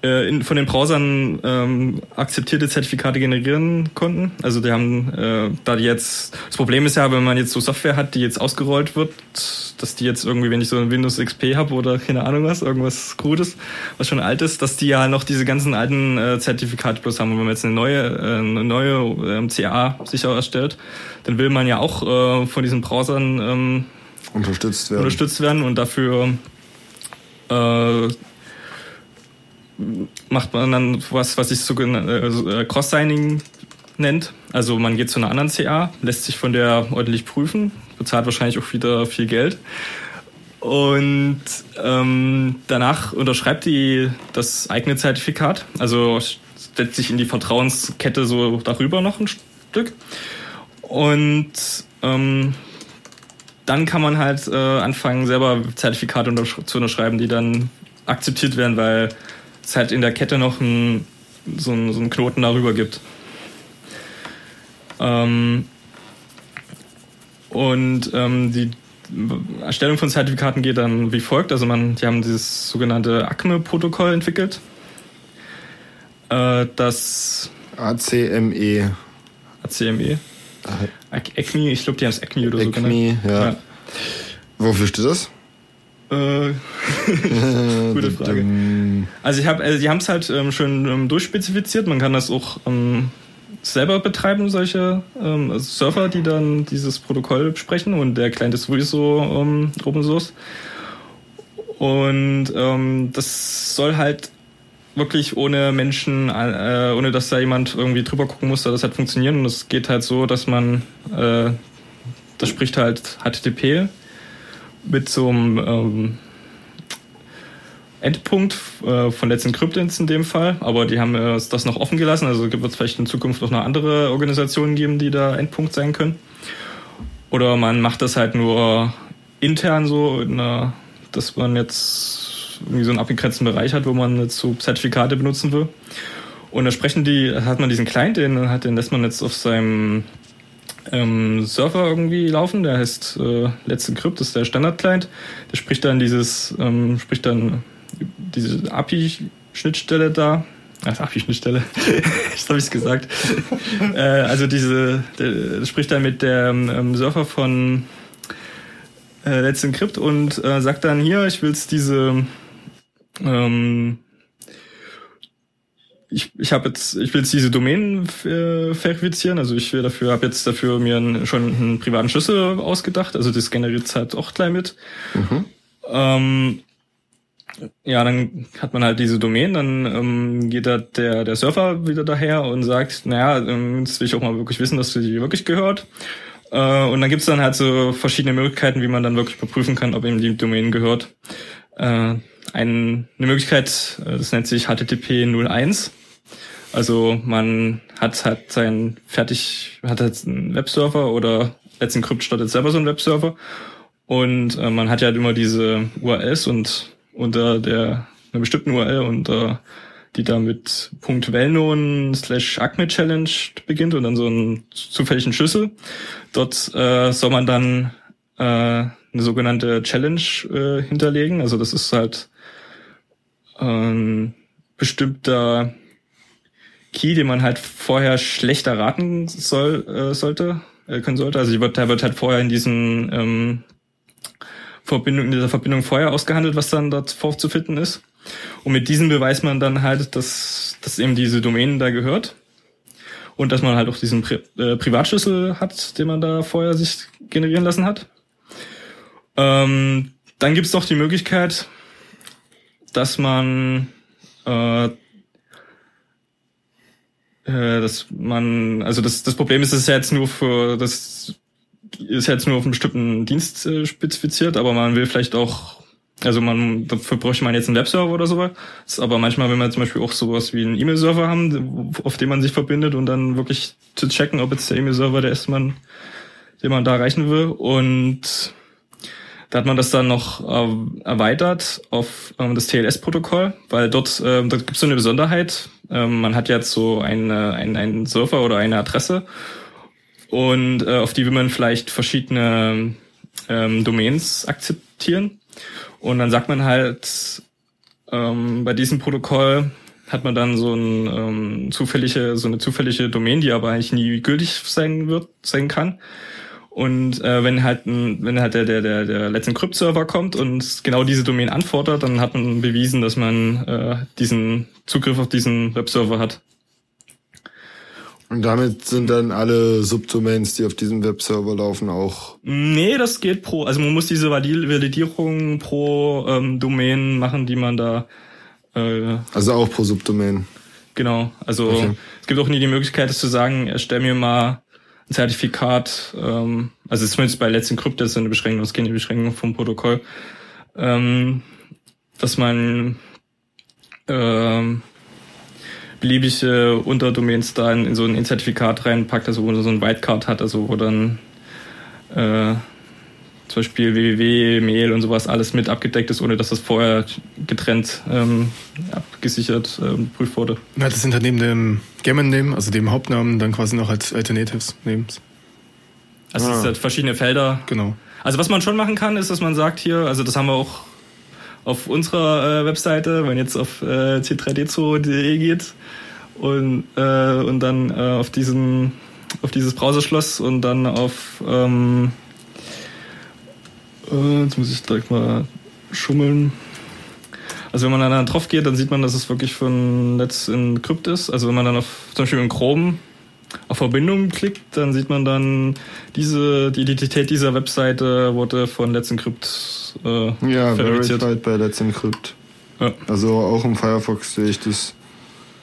äh, in, von den Browsern ähm, akzeptierte Zertifikate generieren konnten. Also die haben, äh, da die jetzt, das Problem ist ja, wenn man jetzt so Software hat, die jetzt ausgerollt wird, dass die jetzt irgendwie, wenn ich so ein Windows XP habe oder keine Ahnung was, irgendwas Gutes, was schon alt ist, dass die ja noch diese ganzen alten äh, Zertifikate bloß haben. Und wenn man jetzt eine neue, äh, eine neue ähm, CA sicher erstellt, dann will man ja auch äh, von diesen Browsern ähm,
unterstützt werden.
unterstützt werden und dafür äh, macht man dann was, was sich sogenannte äh, Cross-Signing nennt. Also man geht zu einer anderen CA, lässt sich von der ordentlich prüfen, bezahlt wahrscheinlich auch wieder viel Geld. Und ähm, danach unterschreibt die das eigene Zertifikat, also setzt sich in die Vertrauenskette so darüber noch ein Stück. Und ähm, dann kann man halt äh, anfangen, selber Zertifikate untersch zu unterschreiben, die dann akzeptiert werden, weil es halt in der Kette noch ein, so, ein, so einen Knoten darüber gibt. Ähm, und ähm, die Erstellung von Zertifikaten geht dann wie folgt. Also man, die haben dieses sogenannte ACME-Protokoll entwickelt. Äh, das
ACME.
ACME. ECMI, ich glaube, die haben es ECMI oder so
ECMI,
genannt.
ja. Wofür steht das?
Äh, gute Frage. Also ich habe, also die haben es halt ähm, schon ähm, durchspezifiziert. Man kann das auch ähm, selber betreiben, solche ähm, also Server, die dann dieses Protokoll sprechen. Und der Client ist sowieso ähm, Open Source. Und ähm, das soll halt wirklich ohne Menschen, äh, ohne dass da jemand irgendwie drüber gucken muss, dass das halt funktionieren. Und es geht halt so, dass man, äh, das spricht halt HTTP mit so einem ähm, Endpunkt äh, von Let's Encrypt in dem Fall, aber die haben äh, das noch offen gelassen, also wird es vielleicht in Zukunft noch eine andere Organisation geben, die da Endpunkt sein können. Oder man macht das halt nur intern so, einer, dass man jetzt irgendwie so einen abgegrenzten Bereich hat, wo man jetzt so Zertifikate benutzen will. Und da sprechen die, hat man diesen Client, den, den lässt man jetzt auf seinem ähm, Server irgendwie laufen, der heißt äh, Let's Encrypt, das ist der Standard-Client. Der spricht dann dieses, ähm, spricht dann diese API-Schnittstelle da. Ach, API-Schnittstelle. Jetzt habe ich es gesagt. äh, also diese, der, spricht dann mit dem ähm, Surfer von äh, Let's Encrypt und äh, sagt dann hier, ich will diese ähm, ich, ich habe jetzt, ich will jetzt diese Domain äh, verifizieren. Also ich will dafür, habe jetzt dafür mir einen, schon einen privaten Schlüssel ausgedacht. Also das generiert halt auch gleich mit. Mhm. Ähm, ja, dann hat man halt diese Domain, dann ähm, geht da der, der Surfer wieder daher und sagt, naja, ähm, jetzt will ich auch mal wirklich wissen, dass die wirklich gehört. Äh, und dann gibt's dann halt so verschiedene Möglichkeiten, wie man dann wirklich überprüfen kann, ob ihm die Domain gehört. Äh, ein, eine Möglichkeit, das nennt sich HTTP 01. Also man hat halt sein fertig, hat jetzt einen Webserver oder Let's Encrypt startet selber so einen Webserver und äh, man hat ja halt immer diese URLs und unter der einer bestimmten URL unter die da mit Punkt .wellknown slash acme challenge beginnt und dann so einen zufälligen Schlüssel. Dort äh, soll man dann äh, eine sogenannte Challenge äh, hinterlegen. Also das ist halt ähm, bestimmter Key, den man halt vorher schlecht erraten soll, äh, sollte, äh, können sollte. Also der wird halt vorher in diesen ähm, Verbindung, in dieser Verbindung vorher ausgehandelt, was dann dort vorzufinden ist. Und mit diesem beweist man dann halt, dass, dass eben diese Domänen da gehört. Und dass man halt auch diesen Pri äh, Privatschlüssel hat, den man da vorher sich generieren lassen hat. Ähm, dann gibt's noch die Möglichkeit, dass man äh, äh, dass man, also das, das Problem ist, es ist ja jetzt nur für, das ist jetzt nur auf einen bestimmten Dienst äh, spezifiziert, aber man will vielleicht auch, also man, dafür bräuchte man jetzt einen Webserver oder sowas, aber manchmal will man zum Beispiel auch sowas wie einen E-Mail-Server haben, auf dem man sich verbindet und dann wirklich zu checken, ob jetzt der E-Mail-Server der ist, man, den man da erreichen will. Und Da hat man das dann noch äh, erweitert auf ähm, das TLS-Protokoll, weil dort, äh, dort gibt es so eine Besonderheit. Ähm, man hat jetzt so eine, ein, einen Server oder eine Adresse und äh, auf die will man vielleicht verschiedene ähm, Domains akzeptieren. Und dann sagt man halt, ähm, bei diesem Protokoll hat man dann so ein ähm, zufällige, so eine zufällige Domain, die aber eigentlich nie gültig sein wird, sein kann. Und äh, wenn halt ein, wenn halt der der der, der Let's Encrypt Server kommt und genau diese Domain anfordert, dann hat man bewiesen, dass man äh, diesen Zugriff auf diesen Webserver hat.
Und damit sind dann alle Subdomains, die auf diesem Webserver laufen, auch.
Nee, das geht pro. Also man muss diese Validierung pro ähm, Domain machen, die man da. Äh,
also auch pro Subdomain.
Genau. Also okay. es gibt auch nie die Möglichkeit, das zu sagen, erstell mir mal Zertifikat, ähm, also zumindest bei Let's Encrypt das ist eine Beschränkung, es keine Beschränkung vom Protokoll, ähm, dass man ähm, beliebige Unterdomains da in, in so ein Zertifikat reinpackt, also wo man so ein Whitecard hat, also wo dann äh, zum Beispiel www, Mail und sowas alles mit abgedeckt ist, ohne dass das vorher getrennt ähm, abgesichert ähm, geprüft wurde.
Ja, das sind halt neben dem Gammon-Name, also dem Hauptnamen, dann quasi noch als Alternatives Names.
Also ah. es sind halt verschiedene Felder.
Genau.
Also was man schon machen kann, ist, dass man sagt hier, also das haben wir auch auf unserer äh, Webseite, wenn jetzt auf äh, c3d2.de geht und, äh, und dann äh, auf diesen auf dieses Browserschloss und dann auf ähm, äh, jetzt muss ich direkt mal schummeln. Also wenn man dann drauf geht, dann sieht man, dass es wirklich von Let's Encrypt ist. Also wenn man dann auf zum Beispiel in Chrome auf Verbindung klickt, dann sieht man dann diese die Identität dieser Webseite wurde von Let's Encrypt äh,
ja verifiziert bei Let's Encrypt. Ja. Also auch im Firefox sehe ich das.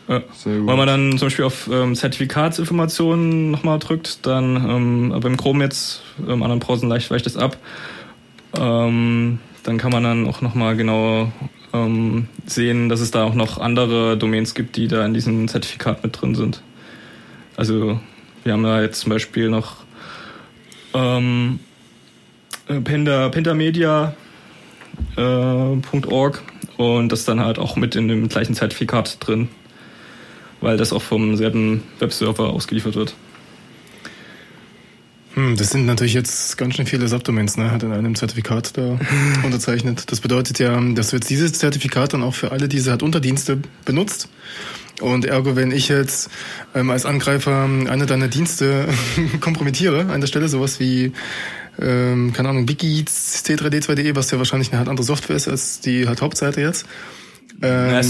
Ja. Sehr gut. Wenn man dann zum Beispiel auf ähm, Zertifikatsinformationen nochmal drückt, dann ähm, beim Chrome jetzt, im anderen Browser leicht weicht das ab. Ähm, dann kann man dann auch nochmal genau ähm, sehen, dass es da auch noch andere Domains gibt, die da in diesem Zertifikat mit drin sind. Also wir haben da jetzt zum Beispiel noch ähm, äh, Penta, pentamedia.org äh, und das dann halt auch mit in dem gleichen Zertifikat drin, weil das auch vom selben Webserver ausgeliefert wird.
Hm, das sind natürlich jetzt ganz schön viele Subdomains, ne? Hat in einem Zertifikat da unterzeichnet. Das bedeutet ja, dass du jetzt dieses Zertifikat dann auch für alle diese halt Unterdienste benutzt. Und ergo, wenn ich jetzt ähm, als Angreifer eine deiner Dienste kompromittiere, an der Stelle sowas wie, ähm, keine Ahnung, Wiki, C3D2.de, was ja wahrscheinlich eine halt andere Software ist als die halt Hauptseite jetzt.
Ähm,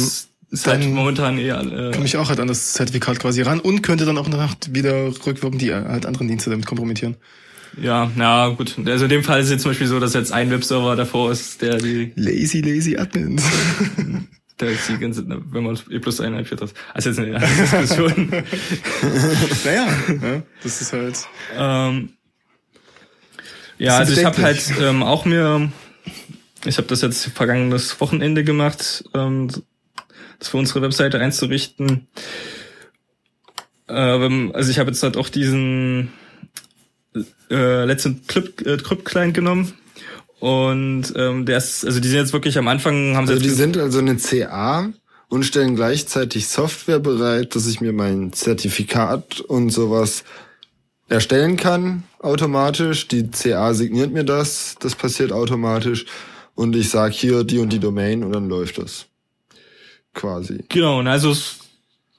ist halt momentan eher. Äh,
komme ich auch halt an das Zertifikat quasi ran und könnte dann auch danach wieder rückwirkend die halt anderen Dienste damit kompromittieren.
Ja, na gut. Also in dem Fall ist es jetzt zum Beispiel so, dass jetzt ein Webserver davor ist, der die.
Lazy, lazy Admins.
der ist die ganze, wenn man E plus ein einführt hat. Also jetzt eine Diskussion.
naja, ja, das ist halt.
Ähm, ja, also ich habe halt ähm, auch mir, ich habe das jetzt vergangenes Wochenende gemacht, ähm, das für unsere Webseite einzurichten. Ähm, also ich habe jetzt halt auch diesen äh, letzten Clip, äh, Clip Client genommen und ähm, der ist, also die sind jetzt wirklich am Anfang haben
sie
also
die sind also eine CA und stellen gleichzeitig Software bereit, dass ich mir mein Zertifikat und sowas erstellen kann automatisch. Die CA signiert mir das, das passiert automatisch und ich sage hier die und die Domain und dann läuft das quasi.
Genau, und also,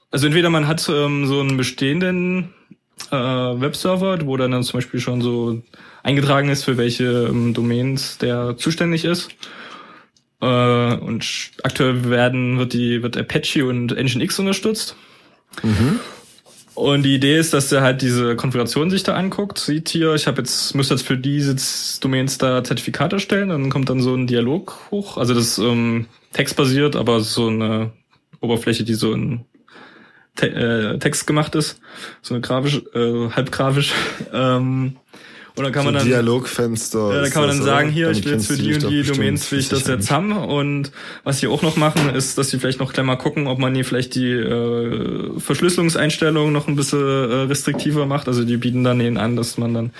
also entweder man hat ähm, so einen bestehenden äh, Webserver, wo dann, dann zum Beispiel schon so eingetragen ist, für welche ähm, Domains der zuständig ist. Äh, und aktuell werden, wird die, wird Apache und Nginx unterstützt. Mhm. Und die Idee ist, dass er halt diese Konfiguration sich da anguckt, sieht hier, ich habe jetzt, muss jetzt für diese Domains da Zertifikate erstellen, dann kommt dann so ein Dialog hoch. Also das ist ähm, textbasiert, aber so eine Oberfläche, die so in Te äh, Text gemacht ist, so eine grafisch, äh, halb grafisch. Ähm, und dann kann so man dann
Dialogfenster.
Ja, da kann man dann sagen, hier, ich will jetzt für die und die Domains will ich das jetzt haben. Und was sie auch noch machen, ist, dass sie vielleicht noch gleich mal gucken, ob man hier vielleicht die äh, Verschlüsselungseinstellungen noch ein bisschen äh, restriktiver macht. Also die bieten dann ihnen an, dass man dann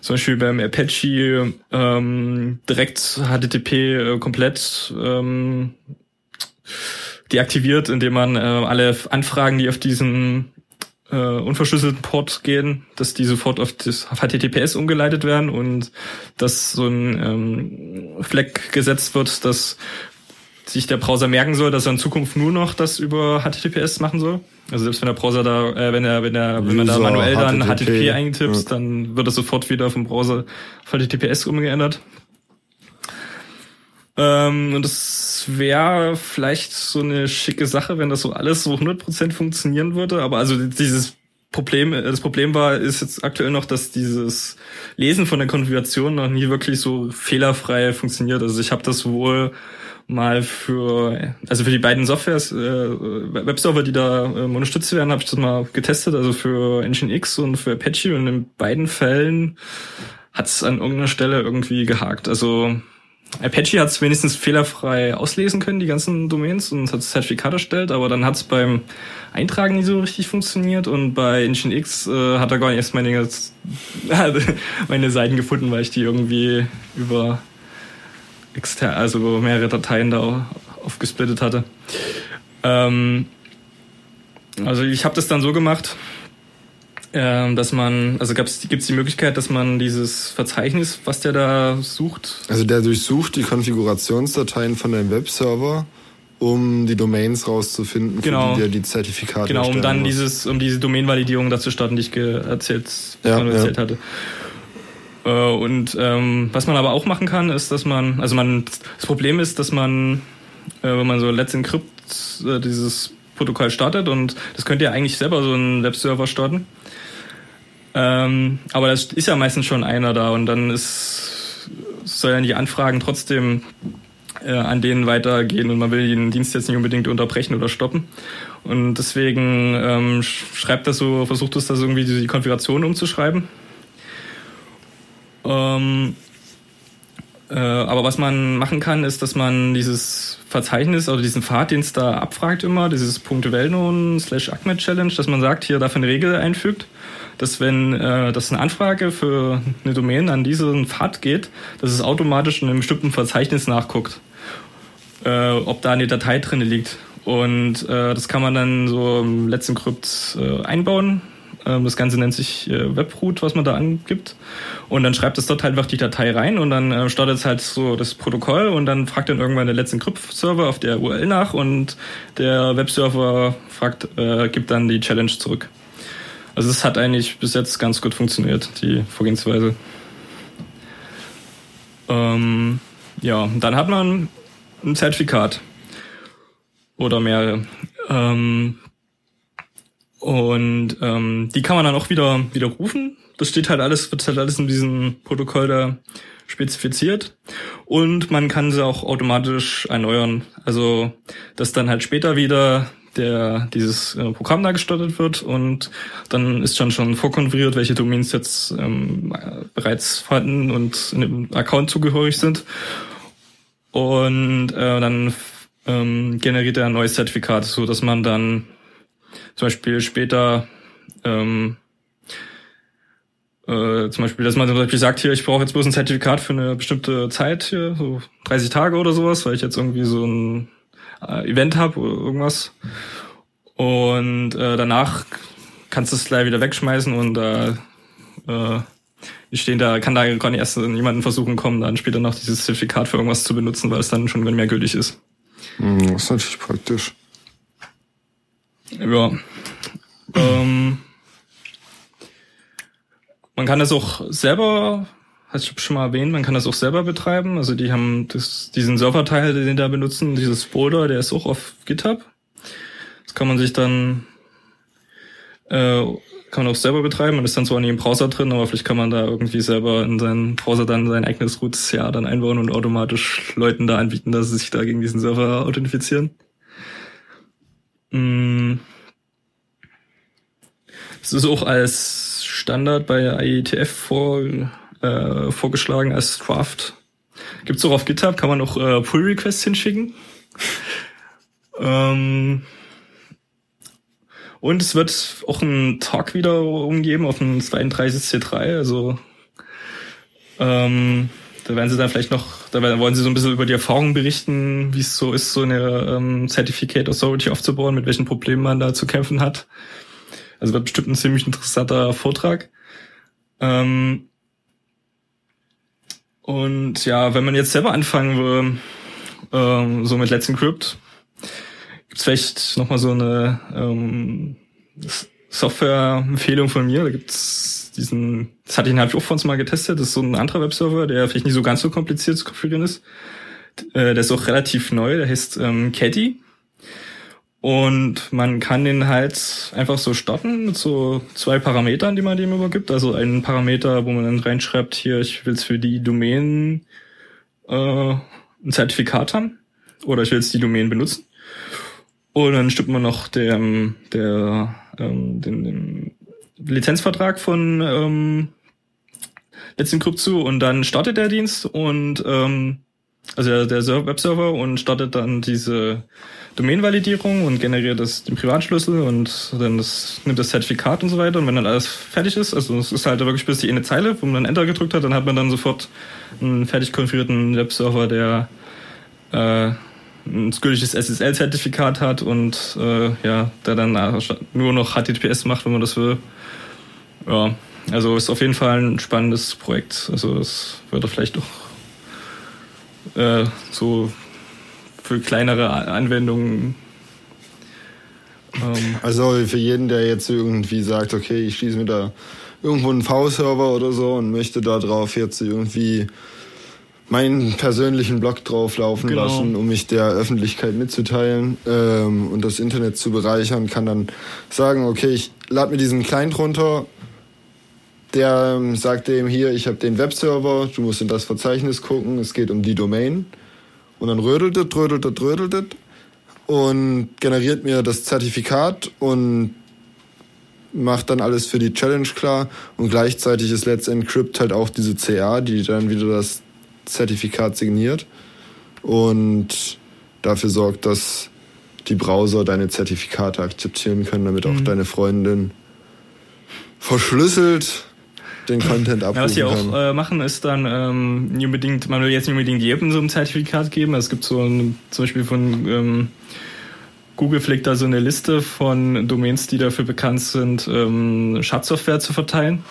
zum Beispiel beim Apache ähm, direkt HTTP äh, komplett ähm, deaktiviert, indem man äh, alle Anfragen, die auf diesen äh, unverschlüsselten Port gehen, dass die sofort auf das auf HTTPS umgeleitet werden und dass so ein ähm, Fleck gesetzt wird, dass sich der Browser merken soll, dass er in Zukunft nur noch das über HTTPS machen soll. Also selbst wenn der Browser da, äh, wenn er, wenn er, wenn man da manuell dann HTTP, HTTP eintippt, ja. dann wird das sofort wieder vom Browser auf HTTPS umgeändert. Ähm, und das wäre vielleicht so eine schicke Sache, wenn das so alles so 100% funktionieren würde. Aber also dieses Problem, das Problem war, ist jetzt aktuell noch, dass dieses Lesen von der Konfiguration noch nie wirklich so fehlerfrei funktioniert. Also ich habe das wohl mal für, also für die beiden Softwares, äh, Webserver, die da äh, unterstützt werden, habe ich das mal getestet, also für Nginx und für Apache und in beiden Fällen hat es an irgendeiner Stelle irgendwie gehakt. Also Apache hat es wenigstens fehlerfrei auslesen können, die ganzen Domains, und hat das Zertifikat erstellt, aber dann hat es beim Eintragen nicht so richtig funktioniert und bei Nginx äh, hat er gar nicht erst meine, meine Seiten gefunden, weil ich die irgendwie über extern, also mehrere Dateien da aufgesplittet hatte. Ähm, also ich habe das dann so gemacht, ähm, dass man, also gibt es die Möglichkeit, dass man dieses Verzeichnis, was der da sucht.
Also der durchsucht die Konfigurationsdateien von deinem Webserver, um die Domains rauszufinden,
genau.
für die der die Zertifikate
Genau, um dann
muss.
dieses, um diese Domainvalidierung dazu starten, die ich erzählt, ja, erzählt ja. hatte. Äh, und ähm, was man aber auch machen kann, ist, dass man, also man, das Problem ist, dass man, äh, wenn man so Let's Encrypt äh, dieses Protokoll startet und das könnt ihr eigentlich selber so einen Webserver starten. Ähm, aber das ist ja meistens schon einer da und dann ist, soll ja die Anfragen trotzdem äh, an denen weitergehen und man will den Dienst jetzt nicht unbedingt unterbrechen oder stoppen. Und deswegen ähm, schreibt das so, versucht es das irgendwie die Konfiguration umzuschreiben ähm, äh, aber was man machen kann, ist, dass man dieses Verzeichnis oder diesen Pfad, da abfragt immer, dieses Punkt Wellknown slash Acmet Challenge, dass man sagt, hier dafür eine Regel einfügt, dass wenn äh, das eine Anfrage für eine Domain an diesen Pfad geht, dass es automatisch in einem bestimmten Verzeichnis nachguckt, äh, ob da eine Datei drin liegt. Und äh, das kann man dann so im letzten Krypt äh, einbauen ähm, das Ganze nennt sich äh, Webroot, was man da angibt. Und dann schreibt es dort halt einfach die Datei rein und dann äh, startet es halt so das Protokoll und dann fragt dann irgendwann der letzte Encrypt-Server auf der URL nach und der Webserver fragt, gibt dann die Challenge zurück. Also es hat eigentlich bis jetzt ganz gut funktioniert, die Vorgehensweise. Ähm, ja, dann hat man ein Zertifikat oder mehrere. Ähm, und ähm, die kann man dann auch wieder widerrufen. Das steht halt alles, wird halt alles in diesem Protokoll da spezifiziert. Und man kann sie auch automatisch erneuern. Also, dass dann halt später wieder der dieses äh, Programm da gestartet wird und dann ist schon schon vorkonfiguriert, welche Domains jetzt ähm, bereits vorhanden und in dem Account zugehörig sind. Und äh, dann ähm, generiert er ein neues Zertifikat, so dass man dann zum Beispiel später ähm, äh, zum Beispiel, dass man zum Beispiel sagt, hier, ich brauche jetzt bloß ein Zertifikat für eine bestimmte Zeit, hier, so 30 Tage oder sowas, weil ich jetzt irgendwie so ein äh, Event habe oder irgendwas. Und äh, danach kannst du es gleich wieder wegschmeißen und äh, äh, stehen da, kann da gar nicht erst jemanden versuchen kommen, dann später noch dieses Zertifikat für irgendwas zu benutzen, weil es dann schon mehr gültig ist.
Hm, das ist natürlich praktisch.
Ja. ähm, man kann das auch selber, hast du schon mal erwähnt, man kann das auch selber betreiben. Also die haben das, diesen Serverteil, den die da benutzen, dieses Folder, der ist auch auf GitHub. Das kann man sich dann äh, kann man auch selber betreiben. Man ist dann zwar nicht im Browser drin, aber vielleicht kann man da irgendwie selber in seinen Browser dann sein eigenes Root ja dann einbauen und automatisch Leuten da anbieten, dass sie sich da gegen diesen Server authentifizieren. Mm. Es ist auch als Standard bei IETF vor, äh, vorgeschlagen als Draft. Gibt's auch auf GitHub, kann man auch äh, Pull-Requests hinschicken. ähm, und es wird auch ein Talk wieder umgeben auf dem 32C3, also Ähm, da werden sie dann vielleicht noch, da wollen sie so ein bisschen über die Erfahrungen berichten, wie es so ist, so eine ähm, Certificate Authority aufzubauen, mit welchen Problemen man da zu kämpfen hat. Also wird bestimmt ein ziemlich interessanter Vortrag. Ähm, und ja, wenn man jetzt selber anfangen will, ähm, so mit Let's Encrypt, gibt's vielleicht nochmal so eine ähm, Software-Empfehlung von mir. Da gibt's diesen, das hatte ich habe ich auch von uns mal getestet. Das ist so ein anderer Webserver, der vielleicht nicht so ganz so kompliziert zu konfigurieren ist. Äh, der ist auch relativ neu. Der heißt ähm, Caddy. Und man kann den halt einfach so starten mit so zwei Parametern, die man dem übergibt. Also einen Parameter, wo man dann reinschreibt, hier, ich will es für die Domain äh, ein Zertifikat haben. Oder ich will jetzt die Domain benutzen. Und dann stimmt man noch dem, der, ähm, dem, dem Lizenzvertrag von ähm, Let's Encrypt zu und dann startet der Dienst und ähm, also der, der Webserver und startet dann diese Domain-Validierung und generiert das, den Privatschlüssel und dann das, nimmt das Zertifikat und so weiter. Und wenn dann alles fertig ist, also es ist halt wirklich bis die eine Zeile, wo man dann Enter gedrückt hat, dann hat man dann sofort einen fertig konfigurierten Webserver, der äh, ein gültiges SSL-Zertifikat hat und äh, ja, der dann nur noch HTTPS macht, wenn man das will. Ja, also ist auf jeden Fall ein spannendes Projekt. Also es würde vielleicht auch äh, so für kleinere Anwendungen.
Ähm also für jeden, der jetzt irgendwie sagt, okay, ich schließe mir da irgendwo einen V-Server oder so und möchte da drauf jetzt irgendwie meinen persönlichen Blog drauflaufen genau. lassen, um mich der Öffentlichkeit mitzuteilen ähm, und das Internet zu bereichern, kann dann sagen, okay, ich lade mir diesen Client runter, der ähm, sagt dem hier, ich habe den Webserver, du musst in das Verzeichnis gucken, es geht um die Domain. Und dann rödelt es, rödelt es, rödelt es und generiert mir das Zertifikat und macht dann alles für die Challenge klar. Und gleichzeitig ist Let's Encrypt halt auch diese CA, die dann wieder das Zertifikat signiert und dafür sorgt, dass die Browser deine Zertifikate akzeptieren können, damit auch mhm. deine Freundin verschlüsselt den Content abrufen
ja, Was sie auch äh, machen, ist dann ähm, nicht unbedingt, man will jetzt nicht unbedingt jedem so ein Zertifikat geben. Es gibt so ein, zum Beispiel von ähm, Google pflegt da so eine Liste von Domains, die dafür bekannt sind, ähm, Schadsoftware zu verteilen.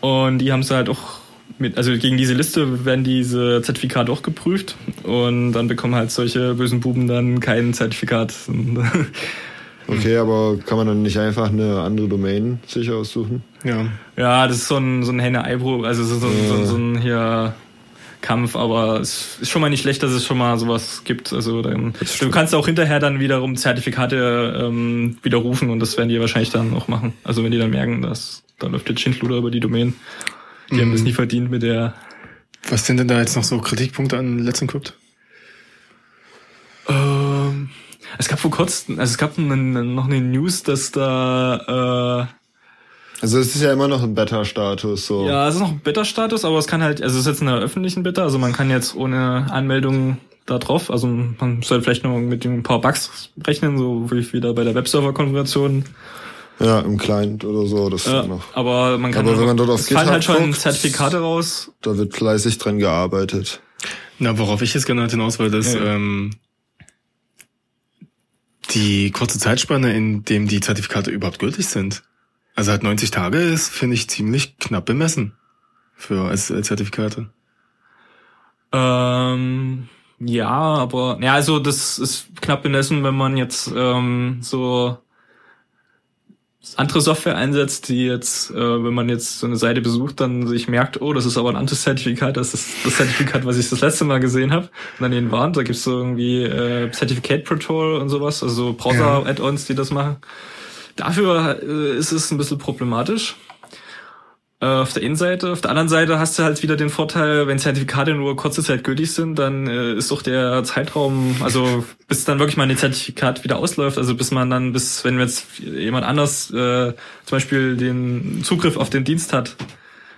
Und die haben es halt auch mit, also gegen diese Liste werden diese Zertifikate auch geprüft und dann bekommen halt solche bösen Buben dann kein Zertifikat.
Okay, aber kann man dann nicht einfach eine andere Domain sich aussuchen?
Ja. Ja, das ist so ein, so ein Henne-Ei-Probe, also so, so, ja. so, so ein hier Kampf, aber es ist schon mal nicht schlecht, dass es schon mal sowas gibt. Also dann, du kannst auch hinterher dann wiederum Zertifikate ähm, widerrufen und das werden die wahrscheinlich dann auch machen. Also wenn die dann merken, dass da läuft jetzt Schindluder über die Domain, die mhm. haben das nie verdient mit der.
Was sind denn da jetzt noch so Kritikpunkte an Let's Encrypt?
Ähm, es gab vor kurzem, also es gab noch eine News, dass da äh,
also es ist ja immer noch ein Beta-Status so.
Ja, es ist noch ein Beta-Status, aber es kann halt, also es ist jetzt in einer öffentlichen Beta, also man kann jetzt ohne Anmeldung da drauf, also man soll vielleicht noch mit ein paar Bugs rechnen, so wie wieder bei der Webserver-Konfiguration.
Ja, im Client oder so, das ja, noch.
Aber man kann
aber wenn man dort auf
es fallen halt schon guckt, Zertifikate raus.
Da wird fleißig dran gearbeitet.
Na, worauf ich jetzt genau hinaus wollte, ist, ja. ähm, die kurze Zeitspanne, in dem die Zertifikate überhaupt gültig sind. Also halt 90 Tage ist, finde ich, ziemlich knapp bemessen für als, Zertifikate.
Ähm, ja, aber ja, also das ist knapp bemessen, wenn man jetzt ähm, so andere Software einsetzt, die jetzt, äh, wenn man jetzt so eine Seite besucht, dann sich merkt, oh, das ist aber ein anderes Zertifikat, das ist das Zertifikat, was ich das letzte Mal gesehen habe. Und dann den warnt, da gibt's so irgendwie äh, Certificate Protocol und sowas, also Browser-Add-ons, die das machen. Dafür äh, ist es ein bisschen problematisch. Äh, auf der einen Seite. Auf der anderen Seite hast du halt wieder den Vorteil, wenn Zertifikate nur kurze Zeit gültig sind, dann äh, ist doch der Zeitraum, also bis dann wirklich mal ein Zertifikat wieder ausläuft, also bis man dann, bis wenn jetzt jemand anders äh, zum Beispiel den Zugriff auf den Dienst hat,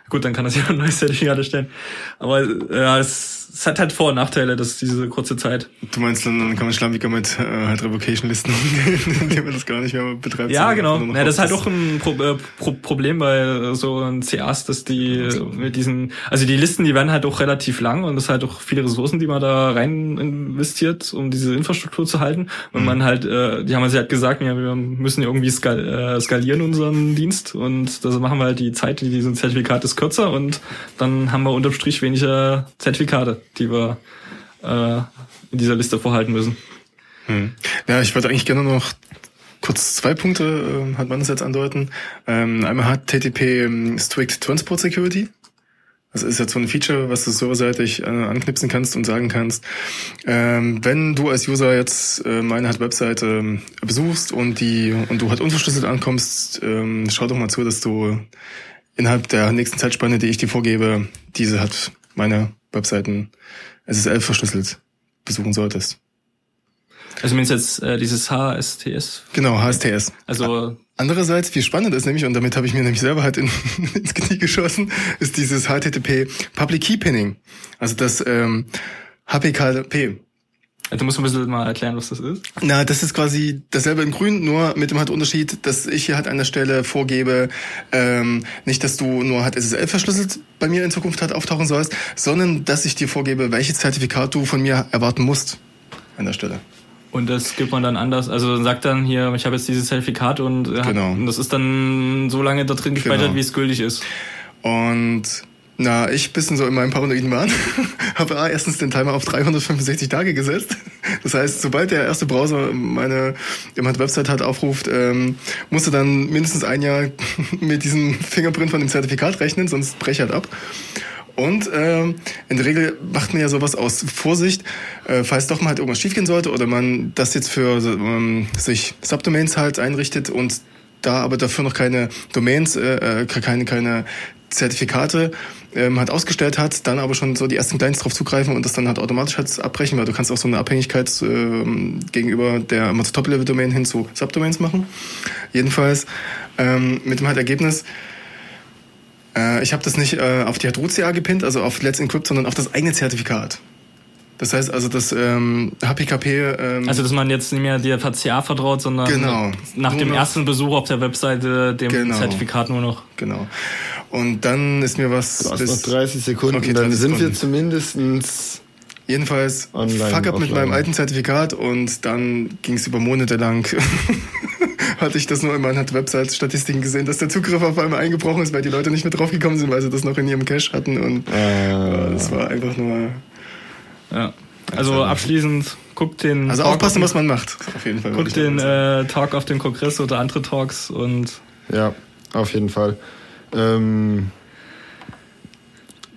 gut, dann kann das ja ein neues Zertifikat erstellen. Aber ja, es es hat halt Vor- und Nachteile, dass diese kurze Zeit.
Du meinst, dann kann man schlampiger mit äh, halt Revocation-Listen, indem man das gar nicht mehr betreibt.
Ja, genau. Ja, das ist halt auch ein Pro äh, Pro Problem bei so ein CAs, dass die mit diesen, also die Listen, die werden halt auch relativ lang und das halt auch viele Ressourcen, die man da rein investiert, um diese Infrastruktur zu halten. Und mhm. man halt, äh, die haben also halt gesagt, ja, wir müssen irgendwie skal äh, skalieren unseren Dienst und das machen wir halt die Zeit, die diesen Zertifikat ist kürzer und dann haben wir unterm Strich weniger Zertifikate, die wir äh, in dieser Liste vorhalten müssen.
Hm. Ja, ich würde eigentlich gerne noch kurz zwei Punkte, äh, hat man das jetzt andeuten. Ähm, einmal hat TTP ähm, Strict Transport Security. Das ist jetzt so ein Feature, was du serverseitig äh, anknipsen kannst und sagen kannst, ähm, wenn du als User jetzt äh, meine halt Webseite ähm, besuchst und die und du halt unverschlüsselt ankommst, ähm, schau doch mal zu, dass du innerhalb der nächsten Zeitspanne, die ich dir vorgebe, diese hat meine Webseiten SSL verschlüsselt besuchen solltest.
Also meinst du jetzt äh, dieses HSTS?
Genau, HSTS.
Also
andererseits, wie spannend ist nämlich, und damit habe ich mir nämlich selber halt in, ins Knie geschossen, ist dieses HTTP Public Key Pinning. Also das ähm, HPKP.
Du musst ein bisschen mal erklären, was das ist.
Na, das ist quasi dasselbe in Grün, nur mit dem halt Unterschied, dass ich hier halt an der Stelle vorgebe, ähm, nicht, dass du nur halt SSL verschlüsselt bei mir in Zukunft halt auftauchen sollst, sondern dass ich dir vorgebe, welches Zertifikat du von mir erwarten musst an der Stelle.
Und das gibt man dann anders, also sagt dann hier, ich habe jetzt dieses Zertifikat und, äh, genau. und das ist dann so lange da drin gespeichert, genau. wie es gültig ist.
Und na, ich bisschen so in meinem paranoiden Wahn habe A, erstens den Timer auf 365 Tage gesetzt. Das heißt, sobald der erste Browser meine, meine Website hat aufruft, ähm, musste dann mindestens ein Jahr mit diesem Fingerprint von dem Zertifikat rechnen, sonst breche halt ab. Und ähm, in der Regel macht man ja sowas aus Vorsicht, äh, falls doch mal halt irgendwas schiefgehen sollte oder man das jetzt für ähm, sich Subdomains halt einrichtet und da aber dafür noch keine Domains, äh, äh keine, keine Zertifikate ähm, halt ausgestellt hat, dann aber schon so die ersten Clients drauf zugreifen und das dann halt automatisch halt abbrechen, weil du kannst auch so eine Abhängigkeit äh, gegenüber der Top-Level-Domain hin zu Subdomains machen. Jedenfalls ähm, mit dem halt Ergebnis, äh, ich habe das nicht äh, auf die Hadro-CA gepinnt, also auf Let's Encrypt, sondern auf das eigene Zertifikat. Das heißt also, dass ähm, HPKP. Ähm,
also, dass man jetzt nicht mehr der VCA vertraut, sondern
genau,
nach dem ersten Besuch auf der Webseite dem
genau,
Zertifikat nur noch.
Genau. Und dann ist mir was.
Du hast noch 30 Sekunden, okay, dann sind Sekunden. wir zumindestens
Jedenfalls
Online,
fuck up
offline.
mit meinem alten Zertifikat und dann ging es über Monate lang. hatte ich das nur in meinen Website-Statistiken gesehen, dass der Zugriff auf einmal eingebrochen ist, weil die Leute nicht mehr draufgekommen sind, weil sie das noch in ihrem Cache hatten und äh, das war einfach nur.
Ja. Also abschließend guckt den.
Also Talk aufpassen, was man macht. Auf jeden Fall.
Guckt den äh, Talk auf den Kongress oder andere Talks und.
Ja, auf jeden Fall. Ähm,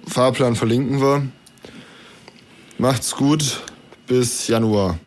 Fahrplan verlinken wir. Macht's gut. Bis Januar.